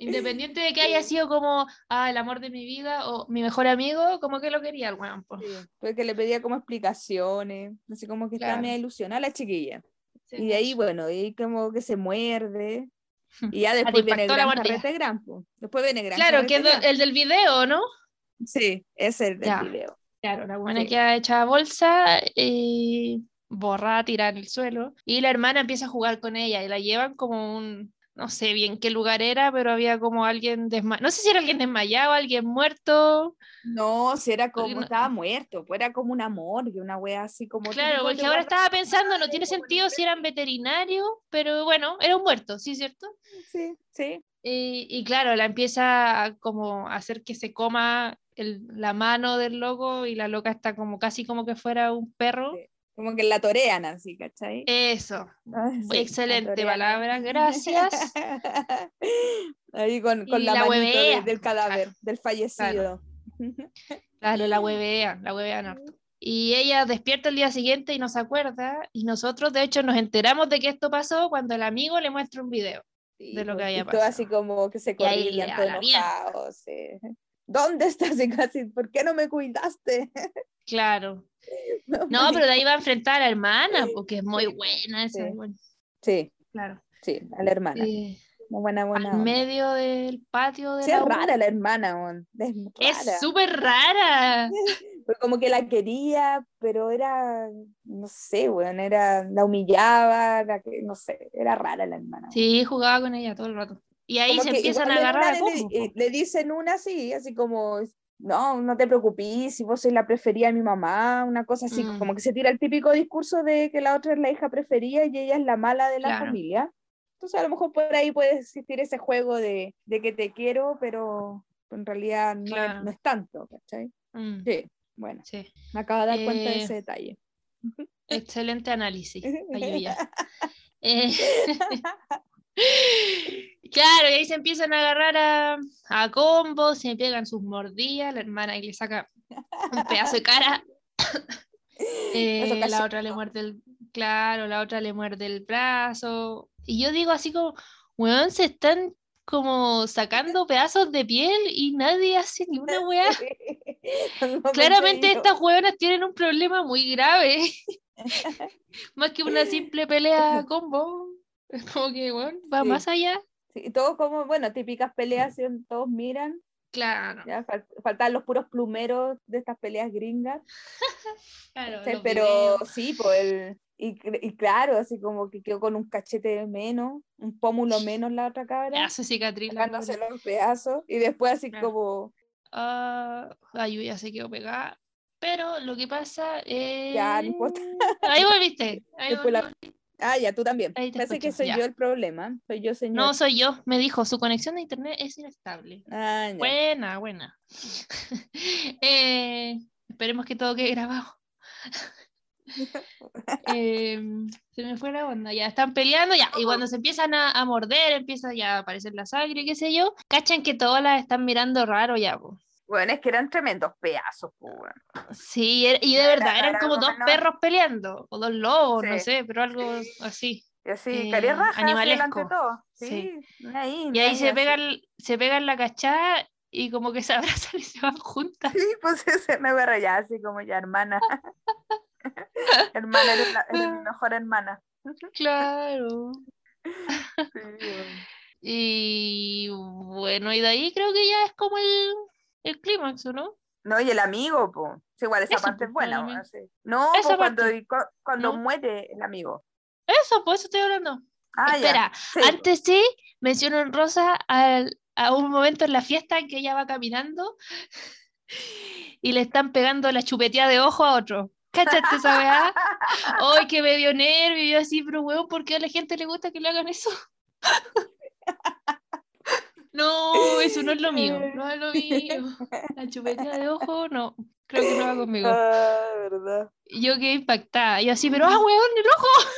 Independiente de que haya sido como ah, el amor de mi vida o mi mejor amigo, como que lo quería el weón. po. Sí, porque le pedía como explicaciones, así como que estaba Claro. media ilusionada la chiquilla. Sí, Y de ahí, bueno, y como que se muerde. Y ya después viene la Gran. Carrete Gran. po. Después viene Gran Claro, que es do- el del video, ¿no? Gran. Sí, es el del Ya. video. Claro, la buena Sí. queda hecha bolsa y borrada, tirada en el suelo. Y la hermana empieza a jugar con ella y la llevan como un, no sé bien qué lugar era, pero había como alguien desmayado. No sé si era alguien desmayado, alguien muerto. No, si era como, no- estaba muerto, pues era como una morgue, una wea así como. Claro, porque ahora estaba pensando, no tiene sentido si eran veterinarios, pero bueno, era un muerto, ¿sí, cierto? Sí, sí. Y, y claro, la empieza a como hacer que se coma el- la mano del loco y la loca está como casi como que fuera un perro. Sí. Como que la torean así, ¿cachai? Eso, Ah, sí, excelente palabra, gracias. Ahí con, con la, la manito de- huevea, del cadáver, claro. del fallecido. Claro, la huevean, la huevean harto. Y ella despierta el día siguiente y no se acuerda. Y nosotros, de hecho, nos enteramos de que esto pasó cuando el amigo le muestra un video. Sí, de lo que pues, había y todo así pasado. como que se corrían, todos enojados. sí. ¿Dónde estás? Y casi, ¿por qué no me cuidaste? Claro. No, pero de ahí va a enfrentar a la hermana, porque es muy buena esa. sí. bueno, Sí, claro. sí, a la hermana. Muy buena, buena. onda. medio del patio de Sí, la es rara la hermana, es súper rara. Como que la quería, pero era, no sé, weón, era, la humillaba, la que, no sé, era rara la hermana. Sí, jugaba con ella todo el rato. Y ahí Como se empiezan a agarrar a le, eh, le dicen una así, así como, no, no te preocupes, si vos sois la preferida de mi mamá, una cosa así, Mm. como que se tira el típico discurso de que la otra es la hija preferida y ella es la mala de la Claro. familia. Entonces a lo mejor por ahí puede existir ese juego de, de que te quiero, pero en realidad no, es, Claro. no es tanto, ¿cachai? Mm, Sí, bueno, sí. me acabo de dar cuenta de Eh, ese detalle. Excelente análisis, Ayuya. Eh, claro, y ahí se empiezan a agarrar a, a combos, se pegan sus mordidas, la hermana ahí le saca un pedazo de cara. Eh, la otra le muerde el, claro, la otra le muerde el brazo. Y yo digo así como, weón, se están como sacando pedazos de piel y nadie hace ni una weá. No Claramente estas weonas tienen un problema muy grave. Más que una simple pelea combo. Es como que, weón, va Sí. más allá. Sí, todo como, bueno, típicas peleas, ¿sí? todos miran, Claro, ya fal- faltan los puros plumeros de estas peleas gringas, claro. los pero videos. sí, pues el, y, y claro, así como que quedó con un cachete menos, un pómulo menos la otra cabra, Pedazo de cicatriz. la sacándose pobre. los pedazos, y después así Claro. como, Ah, ay, ya se quedó pegada. Pero lo que pasa es. Ya, no importa. Ahí volviste. Ahí la- volví. Ah, ya, tú también, parece que soy ya. yo el problema, soy yo señor. No, soy yo. Me dijo, su conexión de internet es inestable. Ah. Buena, buena. Eh, esperemos que todo quede grabado. Eh, se me fue la onda, ya están peleando, ya, y cuando se empiezan a, a morder, empieza ya a aparecer la sangre, qué sé yo, cachan que todas las están mirando raro ya, po. Bueno, es que eran tremendos pedazos, pues, bueno. Sí, er- y de verdad, era eran como dos perros peleando, o dos lobos, no sé, pero algo así. Y así, eh, raja así animalesco. todo. Sí. Sí, ahí, Y ahí se así. pegan, se pegan la cachada y como que se abrazan y se van juntas. Sí, pues ese me agarra ya así como ya hermana. hermana, eres, la- eres mi mejor hermana. Claro. Sí, weón. Y bueno, y de ahí creo que ya es como el, el clímax, ¿o ¿no? No, y el amigo, pues. igual esa Eso, parte es buena. sí. No, po, cuando, cuando No. muere el amigo. Eso, por eso estoy hablando. Ah, Espera. Sí, antes sí, menciono en Rosa al- a un momento en la fiesta en que ella va caminando y le están pegando la chupeteada de ojo a otro. ¿Cachaste esa weá? ¡Ay, que me dio nervio! Y yo así, pero weón, ¿por qué a la gente le gusta que le hagan eso? No, eso no es lo mío, no es lo mío. La chupeteada de ojo, no, creo que no va conmigo. Ah, verdad. Yo quedé impactada. Y yo así, pero ¡ah, weón, el ojo!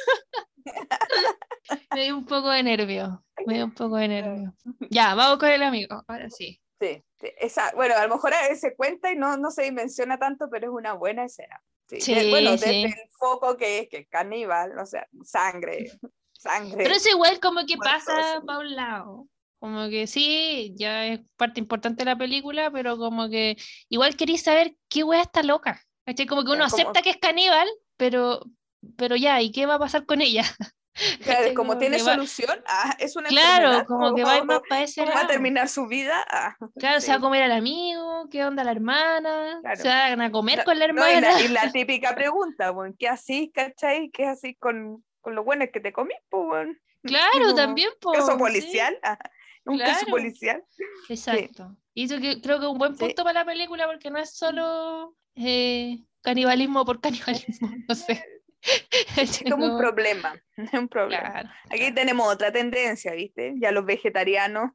Me dio un poco de nervio. Me dio un poco de nervio. Ya, vamos con el amigo. Ahora sí. Sí, esa, bueno, a lo mejor se cuenta y no, no se dimensiona tanto, pero es una buena escena. Sí, Sí, de- bueno, sí. desde el foco que es que es caníbal, o sea, sangre, sangre. Pero eso igual como que Muertos. pasa para un lado. Como que sí, ya es parte importante de la película, pero como que igual queréis saber qué wea está loca. ¿cachai? Como que uno como- acepta que es caníbal, pero, pero ya, ¿y qué va a pasar con ella? Claro, como Como tiene que va- solución, ah, es una Claro, como que va a ir ¿cómo- más para ese ¿Cómo va a terminar su vida? Ah, Claro, se va a sí. comer al amigo, ¿qué onda la hermana? Claro. Se van a comer No, con la no, y, hermana. la, y la típica pregunta, bueno, ¿qué así, cachai? ¿Qué así con, con lo bueno que te comí, pues, bueno? Claro, como también, po, ¿Caso sí, policial? Ah, ¿Un caso policial? exacto. Y eso que, creo que es un buen Sí. punto para la película porque no es solo eh, canibalismo por canibalismo, no sé. Es como un problema, es un problema. Claro, Aquí tenemos otra tendencia, ¿viste? Ya los vegetarianos,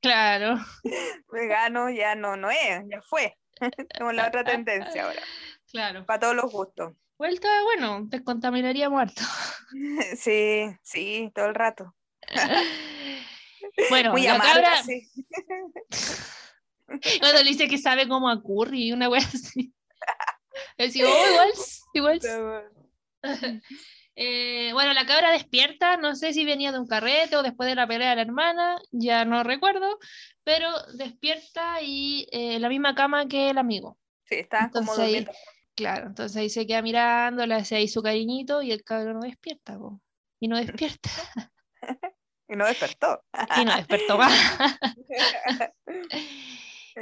claro. veganos, ya no, no es, ya fue. Tenemos la otra tendencia ahora, Claro. para todos los gustos. Vuelta, bueno, descontaminaría muerto. Sí, sí, todo el rato. Bueno, Muy la amable, cabra, sí. cuando le dice que sabe como a curry, una wea así. Así, oh, igual, igual. Eh, bueno, la cabra despierta, no sé si venía de un carrete o después de la pelea de la hermana, ya no recuerdo, pero despierta y eh, la misma cama que el amigo. Sí, como Entonces ahí- durmiendo. Claro, entonces ahí se queda mirando, le hace ahí su cariñito y el cabro no despierta, po. y no despierta, Y no despertó. y no despertó más.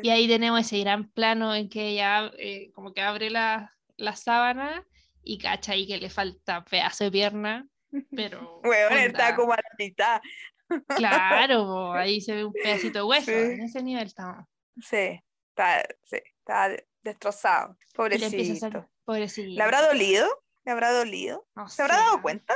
y ahí tenemos ese gran plano en que ella eh, como que abre la, la sábana y cacha ahí que le falta pedazo de pierna, pero... Weón, está como a la mitad. Claro, ahí se ve un pedacito de hueso, Sí. en ese nivel estamos. Sí, está, sí, está de- destrozado. Hacer, Pobrecito. pobrecito. ¿Le habrá dolido? ¿Le habrá dolido? No ¿Se habrá dado cuenta?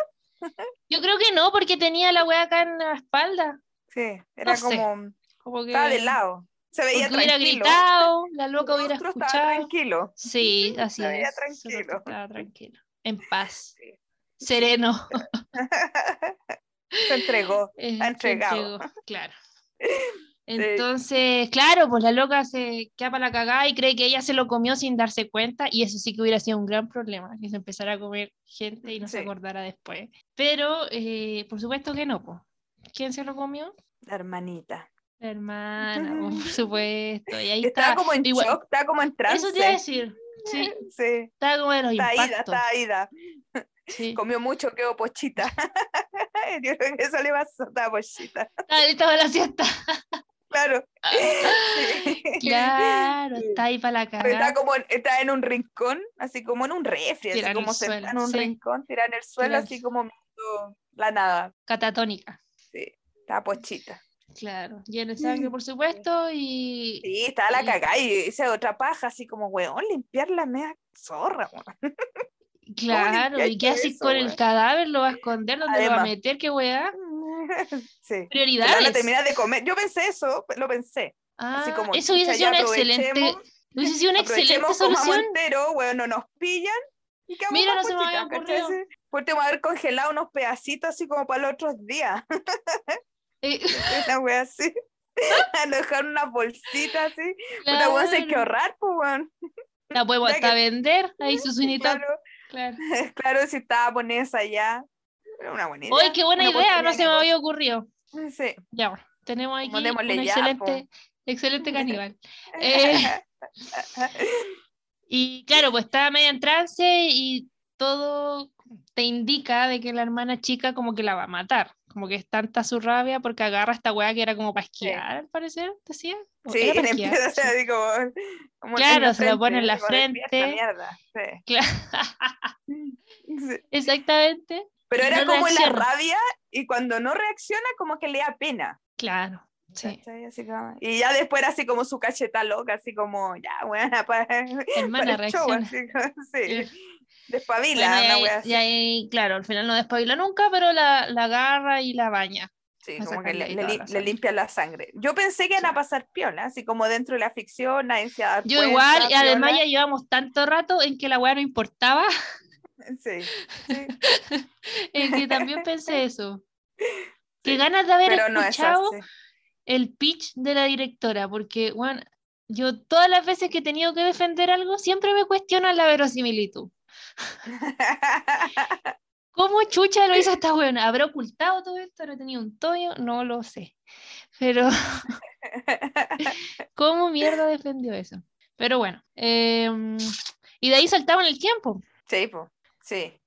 Yo creo que no, porque tenía la wea acá en la espalda. Sí, era como. Como que Estaba de lado. Se veía porque hubiera tranquilo. gritado, la loca hubiera rostro estaba escuchado. tranquilo. Sí, así Se veía es. tranquilo. Estaba tranquilo. En paz. Sí. Sereno. Se entregó. Eh, Está se entregado. entregó, Claro. Entonces, claro, pues la loca se queda para la cagada y cree que ella se lo comió sin darse cuenta, y eso sí que hubiera sido un gran problema, que se empezara a comer gente y no se Sí. acordara después. Pero, eh, por supuesto que no, pues. ¿Quién se lo comió? La hermanita. La hermana, po, por supuesto. Y ahí Estaba está. como en igual- shock, estaba como en trance. Eso te iba a decir. Sí, Sí, estaba como de los está ida, impactos. está ida. Sí. Comió mucho, quedó pochita. Yo creo que eso le pasó, estaba pochita. Ah, estaba en la siesta. Claro. Sí. Claro, está ahí para la Pero está como en, está en un rincón, así como en un refri, así como sentada suelo, en un sí. rincón, tirada en el suelo, así como la nada. Catatónica. Sí, estaba pochita. Claro, lleno de sangre, por supuesto, y Sí, estaba la Y- cagada y hice otra paja, así como, weón, limpiar la media zorra, weón. claro, ¿y qué haces con el cadáver? ¿Lo va a esconder? ¿Dónde lo va a meter? ¿Qué weá? Sí. Se la van a Prioridades. terminar de comer. Yo pensé eso, lo pensé. Ah, así como, eso hubiese sido una excelente, hubiese sido una excelente solución. entero, weón, no nos pillan. Y Mira, no se me haber congelado unos pedacitos así como para los otros días. Eh, Una wea así. Lo dejaron unas bolsitas así. Weón, se hay que claro, ahorrar, pues weón. La hasta que- vender, ahí su suinito. Claro, Claro. claro, si estaba allá. Era una buena idea. ¡Uy, qué buena Una idea! No se me había ocurrido. Sí. Ya, bueno, tenemos aquí un ya, excelente, excelente caníbal. Eh, y claro, pues estaba media en trance y todo te indica de que la hermana chica como que la va a matar. Como que es tanta su rabia porque agarra a esta weá que era como para esquiar, al parecer, decía. ¿O Sí, era le pa' esquiar? empieza hacer así como, Claro, la se lo pone en la frente. mierda, sí. Claro, Sí. exactamente. Pero era no como la reacciona. rabia y cuando no reacciona como que le da pena. Claro, sí. Así como- y ya después era así como su cacheta loca, así como, ya, buena, para, Hermana para el show, así como- sí. Despabila, Bueno, y, ahí, wea y ahí, claro, al final no despabila nunca, pero la, la agarra y la baña. Sí, como que le, le li- la le limpia la sangre. Yo pensé que iban a pasar piola, así como dentro de la ficción, nadie se Yo cuenta, igual, y además piola. ya llevamos tanto rato en que la weá no importaba, Sí, sí. en que también pensé eso. Qué ganas de haber Pero no es escuchado el pitch de la directora, porque, bueno, yo todas las veces que he tenido que defender algo, siempre me cuestionan la verosimilitud. ¿Cómo chucha lo hizo esta weona? ¿Habrá ocultado todo esto? ¿Habrá tenido un toyo? No lo sé. Pero, ¿cómo mierda defendió eso? Pero bueno, em, y de ahí saltaba en el tiempo. Sí, po, sí.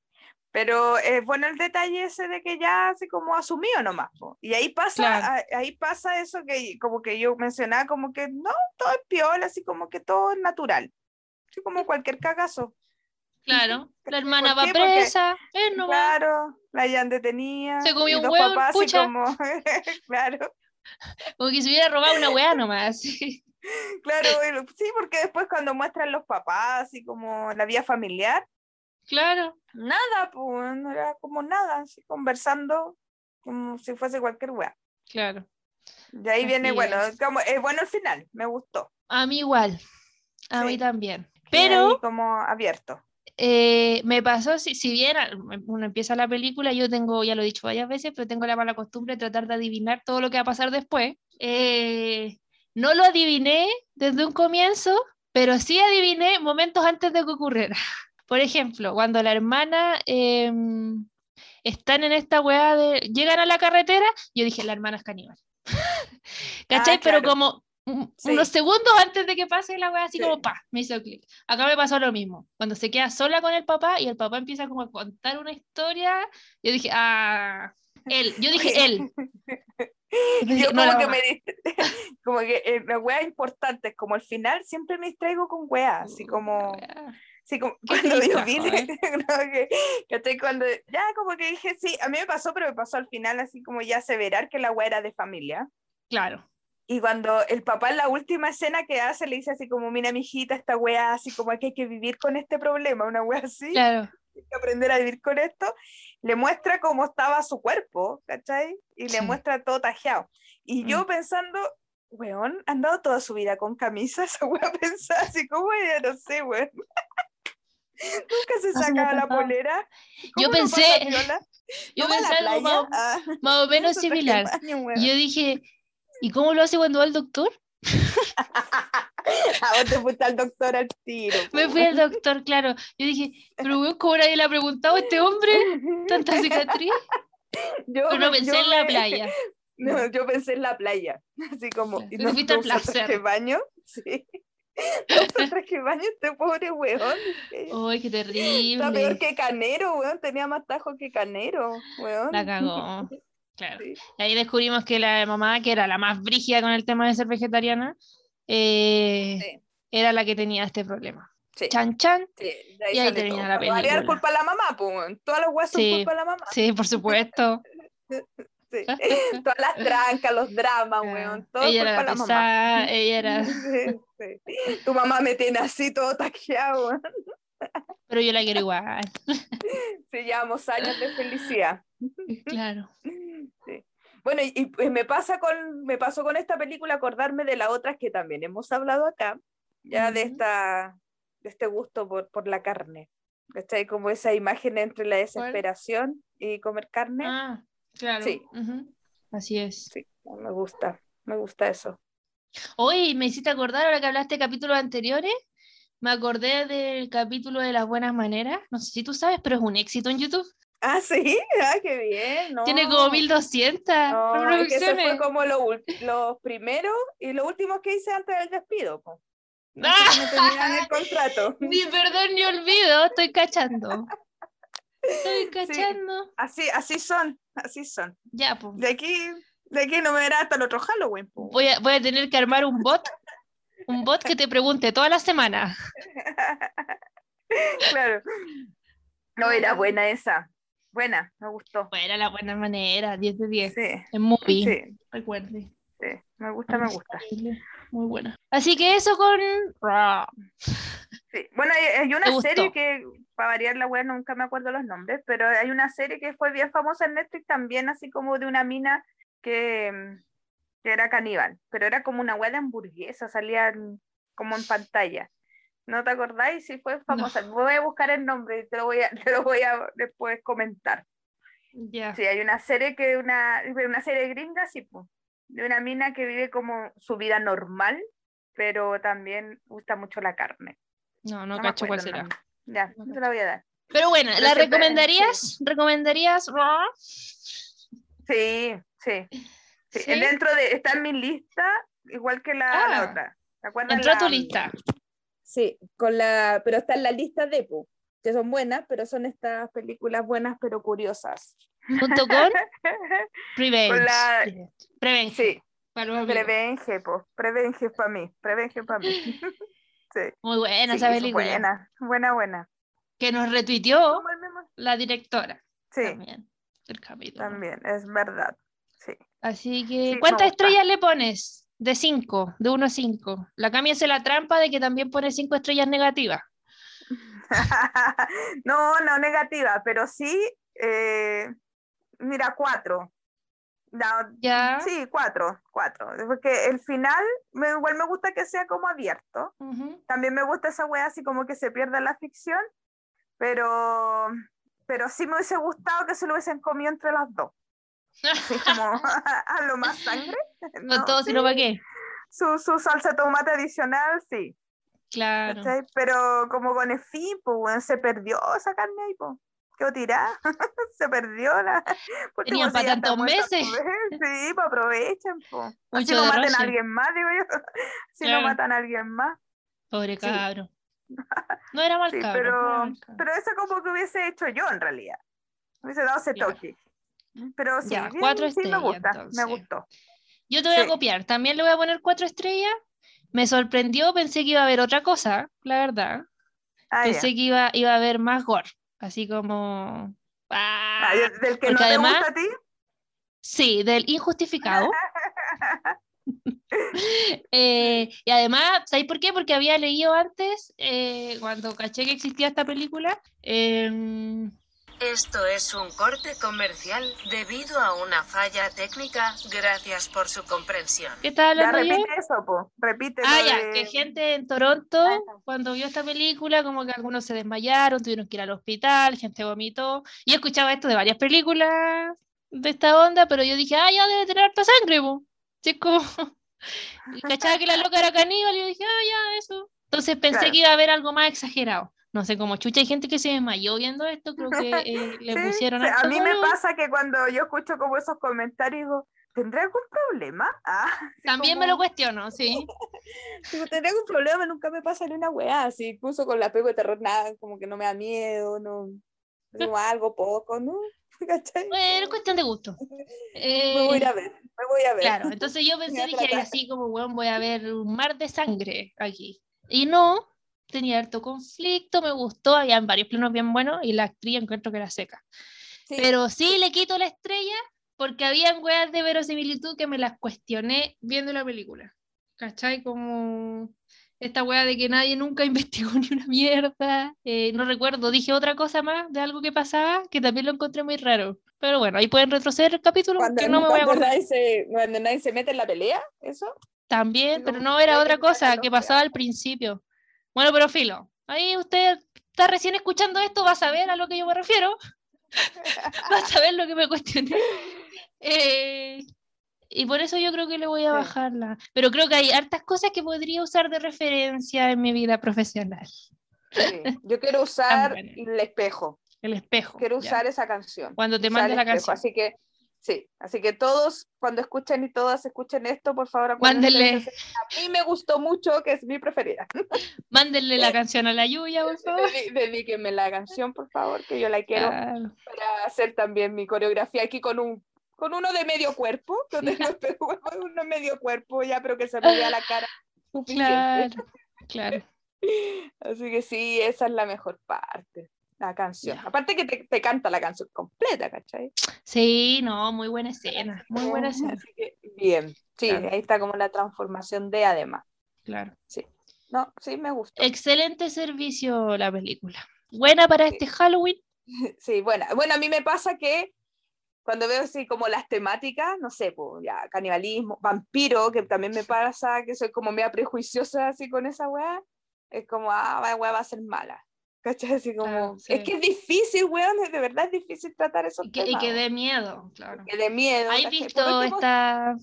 Pero es bueno el detalle ese de que ya así como asumió nomás. po. Y ahí pasa, Claro. a- ahí pasa eso que como que yo mencionaba, como que no, todo es piola, así como que todo es natural. Así como cualquier cagazo. Claro, la hermana ¿Por va presa, él no. Claro, la hayan detenida. Se comió y un huevo, papás pucha. como, claro, Como que se hubiera robado una weá nomás. claro, y sí, porque después cuando muestran los papás, así como la vida familiar, claro, nada, pues, no era como nada, así conversando como si fuese cualquier wea. claro. Y ahí Así viene, bueno, es. como, es bueno el final, me gustó. A mí igual, a mí también. Pero como abierto. eh, me pasó, si, si bien uno empieza la película, yo tengo, ya lo he dicho varias veces, pero tengo la mala costumbre de tratar de adivinar todo lo que va a pasar después. Eh, no lo adiviné desde un comienzo, pero sí adiviné momentos antes de que ocurriera. Por ejemplo, cuando la hermana em, están en esta weá de. llegan a la carretera, yo dije, la hermana es caníbal. ¿Cachai? Pero Ah, claro. como Sí. unos segundos antes de que pase la weá, así Sí. como pa, me hizo clic. Acá me pasó lo mismo. Cuando se queda sola con el papá y el papá empieza como a contar una historia, yo dije, ah, él. Yo dije, Oye, él. Yo como no, que me como que eh, las weas importantes, como al final siempre me distraigo con weas, así como, weá. así como cuando yo vine, no, que, ¿cachai? cuando ya como que dije, sí, a mí me pasó, pero me pasó al final así como ya aseverar que la wea era de familia. Claro. Y cuando el papá en la última escena que hace le dice así como, mira, mijita, esta wea, así como que hay que vivir con este problema, una wea así, Claro. hay que aprender a vivir con esto, le muestra cómo estaba su cuerpo, ¿cachai? Y le Sí. muestra todo tajeado. Y yo Mm. pensando, weón, han dado toda su vida con camisa, esa wea pensaba así como ella, no sé, weón. Nunca se sacaba la polera. Yo ¿Cómo no pensé-? Yo ¿No va a la pensé algo más, Ah, más o menos similar. baño. Yo dije, ¿y cómo lo hace cuando va al doctor? Ah, vos te fuiste al doctor al tiro. Me fui al doctor, claro. Yo dije, pero weón, ¿cómo nadie le ha preguntado a este hombre tanta cicatriz? Yo, Pero no pensé yo en la me- playa. No, yo pensé en la playa, así como, Claro, y tú no, fuiste al placer. baño, sí. No usa traje de baño este pobre weón. ¡Ay, qué Está peor terrible! que Canero, weón, tenía más tajo que Canero, weón. La cagó. Claro. Sí. Y ahí descubrimos que la mamá, que era la más brígida con el tema de ser vegetariana, eh, Sí. era la que tenía este problema. Sí, Chan, chan. ahí y ahí termina todo. la Para variar, película. culpa a la mamá, pues. Todas las weas son culpa de la mamá. Sí, por supuesto. Sí. Todas las trancas, los dramas, weón. Todo ella era de la la mamá. pesada, ella era... Sí, sí. Tu mamá me tiene así todo taqueado, weón. Pero yo la quiero igual. Sí, llevamos años de felicidad. Claro. Bueno, y, y, pues me pasa con, me pasó con esta película acordarme de las otras que también hemos hablado acá, ya de Ujú. esta, de este gusto por, por la carne. ¿Cachai? Como esa imagen entre la desesperación y comer carne. Ah, claro. Sí. ujú. Así es. Sí, me gusta, me gusta eso. Hoy me hiciste acordar, ahora que hablaste de capítulos anteriores, me acordé del capítulo de las buenas maneras. No sé si tú sabes, pero es un éxito en YouTube. Ah, sí, ah, qué bien. No. Tiene como 1200 No, es que eso fue reproducciones. como lo los primeros y los últimos que hice antes del despido. po. ¡Ah! El contrato. Ni perdón ni olvido, estoy cachando. Estoy cachando. Así, así son, así son. Ya, pues. De aquí, de aquí no me verá hasta el otro Halloween. po. Voy a, voy a tener que armar un bot. Un bot que te pregunte toda la semana. claro. No, era buena esa. Buena, me gustó. Bueno, la buena manera, 10 de 10. Sí, Es movie, sí, recuerde. sí. Me gusta, me gusta. Muy buena. Así que eso con Raw. Sí. Bueno, hay, hay ¿Te una serie que, para variar la web, nunca me acuerdo los nombres, pero hay una serie que fue bien famosa en Netflix también, así como de una mina que, que era caníbal, pero era como una web de hamburguesa, salía como en pantalla. ¿No te acordáis? Sí, fue famosa. Voy a buscar el nombre y te lo voy a, te lo voy a después comentar. Sí, hay una serie que una, una serie gringa, sí, po, de una mina que vive como su vida normal, pero también gusta mucho la carne. No, no, me cacho cuál será. Ya, No te la voy a dar. Pero bueno, Pero ¿la siempre- recomendarías? ¿Recomendarías Raw? Sí, sí. sí. ¿Sí? Dentro de, está en mi lista, igual que la, la Ah, otra. ¿Te acuerdas? Entró a tu La- lista. Sí, con la, pero está en la lista de que son buenas, pero son estas películas buenas pero curiosas. Junto con Revenge. Con la- Prevenge. Sí, para. Prevenge, po. Prevenge para mí, Prevenge para mí. Sí. Muy buena Sí, esa es película. Buena, buena, buena. Que nos retuiteó la directora. Sí, También. El capítulo. también, es verdad. Sí. Así que, me ¿cuántas estrellas le pones? De 5, de 1 a 5. La Cami hace la trampa de que también pone 5 estrellas negativas. no, no negativa, pero sí, eh, mira, cuatro. No, ¿Ya? Sí, cuatro, cuatro. Porque el final, me, igual me gusta que sea como abierto. Ujú. También me gusta esa wea así como que se pierda la ficción, pero, pero sí me hubiese gustado que se lo hubiesen comido entre las dos. Así como a lo más sangre. ¿no? todo, Sí, sino para qué. Su, su salsa de tomate adicional, sí. Claro. ¿cachai? Pero como con el fin, pues weón, se perdió esa carne ahí, pues. Quedó tirada, se perdió la. Tenían si pa' ya está tantos meses. Sí, pues aprovechen, pues. Mucho no maten derroche. a alguien más, digo yo. Si Claro. no matan a alguien más. Pobre Sí. cabro. No era mal Sí, cabro. no era pero, mal cabro. pero eso como que hubiese hecho yo en realidad. Hubiese dado ese Claro. toque. Pero sí, Ya, bien, cuatro sí me gusta, entonces. me gustó. Yo te voy a Sí. copiar. También le voy a poner 4 estrellas. Me sorprendió, pensé que iba a haber otra cosa, la verdad. Ah. Pensé que iba, iba a haber más gore. Así como. Ah, ¡ah! ¿y del que no porque te además- gusta a ti. Sí, del injustificado. Eh, y además, ¿sabéis por qué? Porque había leído antes, eh, cuando caché que existía esta película, em, Esto es un corte comercial debido a una falla técnica. Gracias por su comprensión. ¿qué Ya hablando yo? repite eso, po. Repite. Ah, ya, de- que gente en Toronto, cuando vio esta película, como que algunos se desmayaron, tuvieron que ir al hospital, gente vomitó. Y he escuchado esto de varias películas de esta onda, pero yo dije, ah, ya debe tener harta sangre, po. Como. y cachaba que la loca era caníbal, y yo dije, ah, ya, eso. Entonces pensé Claro. que iba a haber algo más exagerado. No sé, como chucha, hay gente que se desmayó viendo esto, creo que eh, le Sí, pusieron A mí me pasa que cuando yo escucho como esos comentarios, digo, ¿tendré algún problema? Ah, También me lo cuestiono, sí. Digo, ¿tendré algún problema? Nunca me pasa ni una weá, así, incluso con la pego de terror, nada, como que no me da miedo, no, no algo poco, ¿no? ¿Cachai? Bueno, es cuestión de gusto. Me voy a ir Eh, a ver, me voy a ver. Claro, entonces yo pensé, dije, así como, weón, voy a ver un mar de sangre aquí. Y no, tenía harto conflicto, me gustó, habían varios planos bien buenos y la actriz encuentro que era seca. Sí, Pero sí le quito la estrella porque habían weas de verosimilitud que me las cuestioné viendo la película. ¿Cachai? Como esta wea de que nadie nunca investigó ni una mierda. eh, no recuerdo, dije otra cosa más de algo que pasaba que también lo encontré muy raro. Pero bueno, ahí pueden retroceder el capítulo cuando, que no me voy a acordar. nadie se, cuando nadie se mete en la pelea, ¿eso? También, pero no era otra cosa que pasaba al principio. Bueno, pero filo, ahí usted está recién escuchando esto, va a saber a lo que yo me refiero, va a saber lo que me cuestioné. Eh, y por eso yo creo que le voy a bajarla. Pero creo que hay hartas cosas que podría usar de referencia en mi vida profesional. Sí, Yo quiero usar buena. el espejo. El espejo. Quiero ya. usar esa canción. Cuando te usar mande el la espejo, canción. Así que, sí, así que todos, cuando escuchen y todas escuchen esto, por favor, de Mándenle. A mí me gustó mucho, que es mi preferida. mándenle la canción a la Yuya, por favor. Dedí- Dedíquenme la canción, por favor, que yo la quiero Claro. para hacer también mi coreografía aquí con un con uno de medio cuerpo, tengo espejo, uno medio cuerpo ya, pero que se me vea la cara suficiente. Claro, claro. Así que sí, esa es la mejor parte, la canción. Aparte que te, te canta la canción completa, ¿cachai? Sí, no, muy buena escena, muy buena escena. Así que, bien, sí, Claro. ahí está como la transformación de además. Claro. No, sí, me gustó. Excelente servicio la película. Buena para Sí. este Halloween. Sí, bueno, bueno, a mí me pasa que cuando veo así como las temáticas, no sé, pues ya, canibalismo, vampiro, que también me pasa que soy como media prejuiciosa así con esa weá, es como, ah, la weá va a ser mala. ¿Cachai? Así como, Claro, es sí. que es difícil, weón, de verdad es difícil tratar esos Y que, y que dé miedo, claro. Que dé miedo. ¿Has ¿cachai? Por visto último, esta?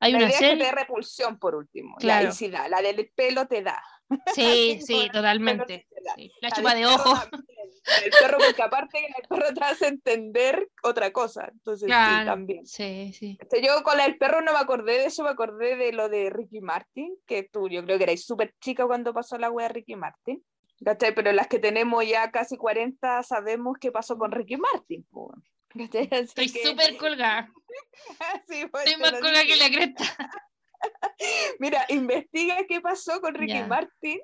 Hay la una idea es que te serie. dé repulsión por último. Claro. y sí da, la del pelo te da. Sí, sí, el totalmente. Sí, La La chupa de ojo. El perro, porque aparte el perro te hace entender otra cosa. Entonces, sí, Claro. también. Sí, sí. Este, yo con la del perro no me acordé de eso, me acordé de lo de Ricky Martin, que tú, yo creo que erais súper chica cuando pasó la wea de Ricky Martin. ¿Cachai? Pero las que tenemos ya casi 40 sabemos qué pasó con Ricky Martin. Estoy que- súper colgada. Sí, pues, Estoy más colgada que la cresta. Mira, investiga qué pasó con Ricky Ya. Martin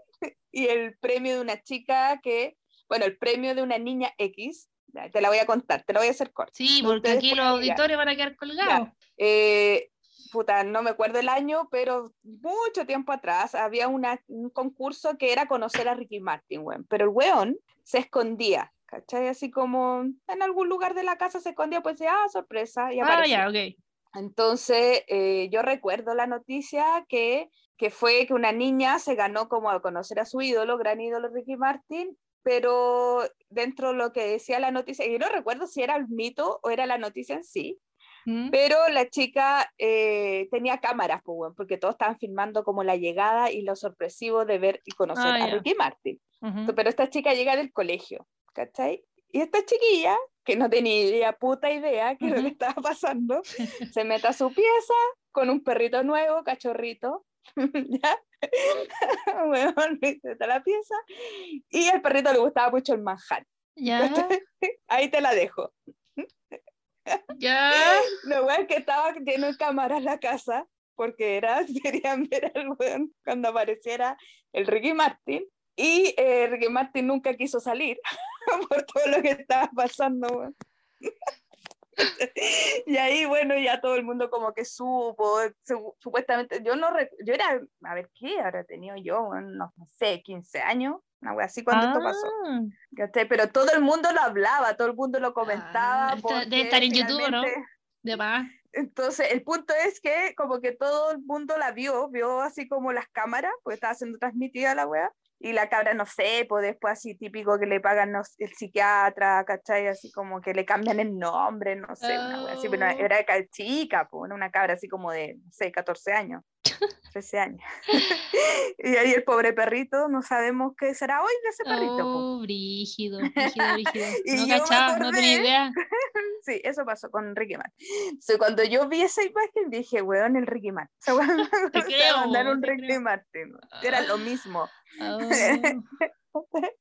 y el premio de una chica que, bueno, el premio de una niña X, te la voy a contar, te la voy a hacer corta. Sí, porque aquí los auditores van a quedar colgados. Eh, puta, no me acuerdo el año, pero mucho tiempo atrás había una- un concurso que era conocer a Ricky Martin, weón. Pero el weón se escondía, ¿cachai? Así como en algún lugar de la casa se escondía, pues decía, ah, sorpresa, y Ah, ya, ok. Entonces, eh, yo recuerdo la noticia que, que fue que una niña se ganó como a conocer a su ídolo, gran ídolo Ricky Martin, pero dentro de lo que decía la noticia, yo no recuerdo si era el mito o era la noticia en sí, Mm. pero la chica eh, tenía cámaras, porque todos estaban filmando como la llegada y lo sorpresivo de ver y conocer Ah, a ya. Ricky Martin. Ujú. Pero esta chica llega del colegio, ¿cachai? Y esta chiquilla, que no tenía idea, puta idea, que es lo que estaba pasando, se mete a su pieza con un perrito nuevo, cachorrito, ¿ya? Mete a la pieza, y al perrito le gustaba mucho el manjar. Ya. Ahí te la dejo. Ya. Lo weón que estaba lleno de cámaras la casa, porque era, querían ver al weón cuando apareciera el Ricky Martin, y eh, Ricky Martin nunca quiso salir por todo lo que estaba pasando, weón. Y ahí, bueno, ya todo el mundo como que supo, su- supuestamente, yo no, yo era, a ver, ¿qué habrá tenido yo? no sé, 15 años, una wea así cuando esto pasó. Ah, ¿cachai? Pero todo el mundo lo hablaba, todo el mundo lo comentaba. Ah, porque estar en YouTube, ¿no? de más. entonces, el punto es que como que todo el mundo la vio, vio así como las cámaras, porque estaba siendo transmitida la wea, y la cabra, no sé, pues después así típico que le pagan no el psiquiatra, ¿cachai? Así como que le cambian el nombre, no sé, una wea así, pero Oh. era ca- chica, pues, una cabra así como de, no sé, 14 años, 13 años. y ahí el pobre perrito, no sabemos qué será hoy de ese perrito. Oh, brígido, brígido, brígido. Y No cachaba, no tenía idea. Sí, eso pasó con Ricky Martin. Entonces, cuando yo vi esa imagen, dije, weón, el Ricky Martin. Se va Te a creo, mandar un te Ricky creo. Martin. Era lo mismo. Oh,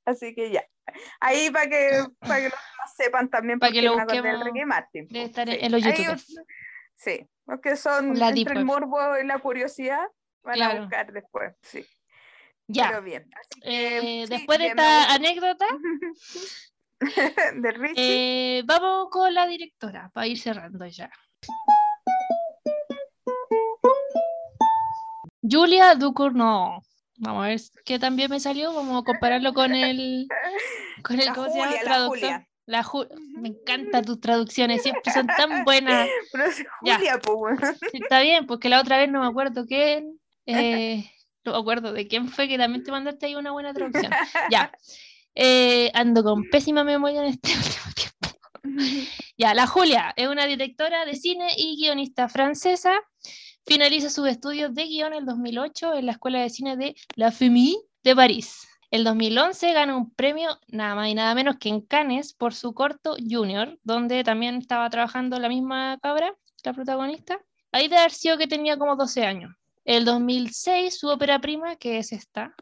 Así que ya. Ahí para que, para que los demás sepan también Pa' por que lo busquemos. Ricky Martin. Debe estar en- Sí. en los youtubers. Sí, porque son La entre el morbo y la curiosidad. Van a buscar después. Sí. ya. Pero bien. Así que, Eh, sí, después de esta anécdota, de Richie. eh, vamos con la directora para ir cerrando ya. Julia Ducournau. Vamos a ver qué también me salió. Vamos a compararlo con el. Con el La ¿cómo se llama? Julia, la traductor. Julia. La Ju- Me encantan tus traducciones, siempre son tan buenas. Pero es ya. Julia, pues. Sí, Está bien, porque la otra vez no me acuerdo quién. Eh, no me acuerdo de quién fue que también te mandaste ahí una buena traducción. Ya. Eh, ando con pésima memoria en este último tiempo. Ya, la Julia es una directora de cine y guionista francesa. Finaliza sus estudios de guion en el 2008 en la Escuela de Cine de La Fémis de París. El 2011 gana un premio nada más y nada menos que en Cannes por su corto Junior, donde también estaba trabajando la misma cabra, la protagonista. Ahí de haber sido que tenía como 12 años. El 2006 su ópera prima, que es esta,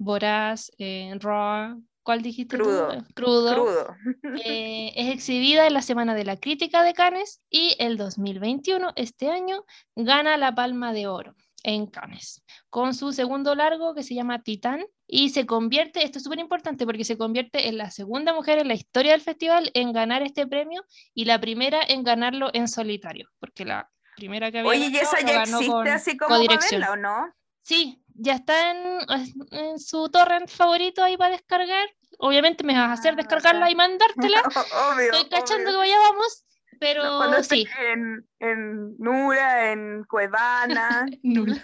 Voraz, eh, Raw, ¿cuál dijiste? Crudo. Tú? Crudo. Crudo. Eh, es exhibida en la Semana de la Crítica de Cannes y el 2021, este año, gana la Palma de Oro en Cannes, con su segundo largo que se llama Titán, y se convierte, esto es súper importante porque se convierte en la segunda mujer en la historia del festival en ganar este premio y la primera en ganarlo en solitario, porque la primera que había Oye, ¿y esa ya existe con así como verla o no? Sí, ya está en, en su torrent favorito ahí para descargar. Obviamente me vas a hacer Ah, descargarla y mandártela. Obvio. Estoy cachando que obvio. vaya vamos, pero No, Cuando sí. en, en Nura, en Cuevana. Nula.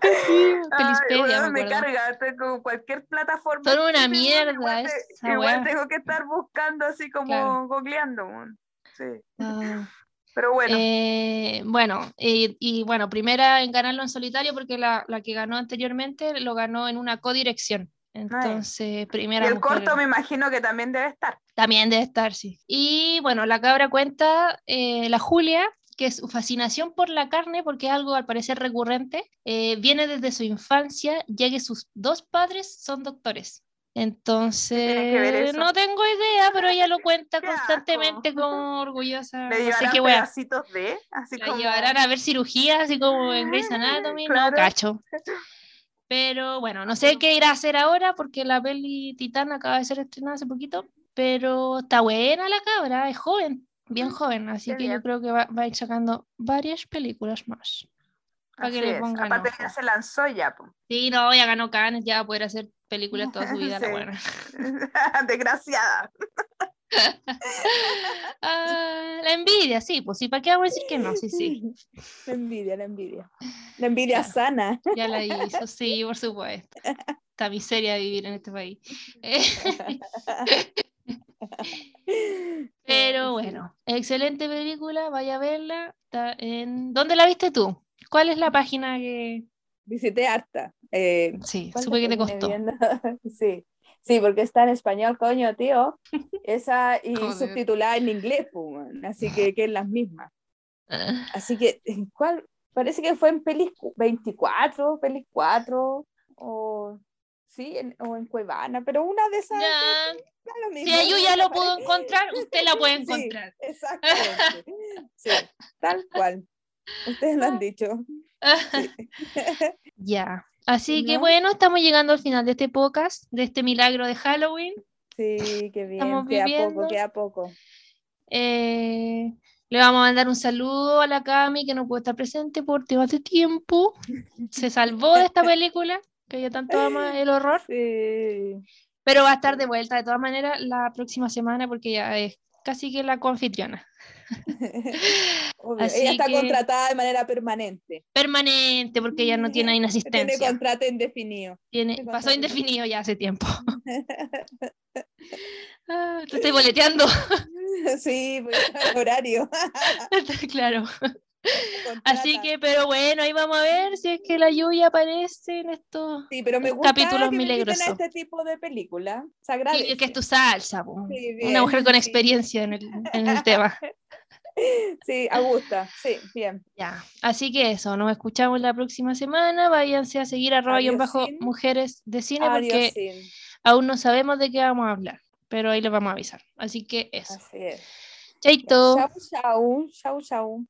Pelispedia, Ay, weón, me me carga, tengo cualquier plataforma. Son una que mierda Igual, esa igual tengo que estar buscando así como Claro. googleando. Sí. Ah, Pero bueno, eh, bueno, y, y bueno, primera en ganarlo en solitario porque la, la que ganó anteriormente lo ganó en una codirección. Entonces, y primera el mujer. corto me imagino que también debe estar. También debe estar, sí. Y bueno, la cabra cuenta, eh, la Julia, que su fascinación por la carne, porque es algo al parecer recurrente, eh, viene desde su infancia, ya que sus dos padres son doctores. Que Entonces, no tengo idea, pero ella lo cuenta Qué asco. constantemente como orgullosa. Le No sé llevarán qué pedacitos de, así La como... llevarán a ver cirugías, así como en Grey's Anatomy, Claro. no cacho. Pero bueno, no sé qué irá a hacer ahora porque la peli Titán acaba de ser estrenada hace poquito, pero está buena la cabra, es joven, bien Mm, joven, así qué que yo bien. creo que va, va a ir sacando varias películas más. para que Así le es. pongan Aparte ojo. ya se lanzó ya, po. Sí, no, ya ganó Cannes, ya va a poder hacer películas toda su vida, la buena. Desgraciada. Ah, la envidia, sí, pues sí, ¿para qué a decir que no? Sí, sí, La envidia, la envidia. La envidia sana. ya la hizo, sí, por supuesto. Esta miseria de vivir en este país. Pero bueno, excelente película, vaya a verla. Está en... ¿Dónde la viste tú? ¿Cuál es la página que...? Visité harta. Eh, Sí, ¿cuál supe que te terminé costó. sí. Sí, porque está en español, coño, tío. Esa y subtitulada en inglés, pues, así que, que es las mismas. Ah, Así que, ¿en ¿cuál? Parece que fue en Pelis cu- 24, Pelis 4, o sí, en, o en Cuevana, pero una de esas. Ya, lo si yo ya lo parece- encontrar, usted la puede Sí, encontrar. exactamente. Sí, tal cual. Ustedes lo han dicho. Ya. Así que ¿No? bueno, estamos llegando al final de este podcast, de este milagro de Halloween. Sí, qué bien. Estamos queda viviendo. poco, queda poco. Eh, le vamos a mandar un saludo a la Cami que no puede estar presente por temas de tiempo. Se salvó de esta película, que ella tanto ama el horror, Sí. pero va a estar de vuelta de todas maneras la próxima semana porque ya es casi que la coanfitriona. Así Ella está que- contratada de manera permanente. Permanente, porque ya no tiene Tiene inasistencia. contrato indefinido. Tiene, tiene pasó indefinido ya hace tiempo. Ah, te estoy boleteando, sí, pues, horario. claro. Así que, pero bueno, ahí vamos a ver si es que la lluvia aparece en estos. Sí, pero me gusta capítulos que milagrosos. este tipo de película. Sí, que es tu salsa. Sí, una bien, mujer con experiencia en el, en el tema. Sí, Augusta, sí, bien. Ya, así que eso, nos escuchamos la próxima semana. Váyanse a seguir arroba guion bajo Sin. mujeres de cine Adiós, porque Sin. aún no sabemos de qué vamos a hablar, pero ahí les vamos a avisar. Así que eso. Así es. Chaito. Chau, chau, chau, chau.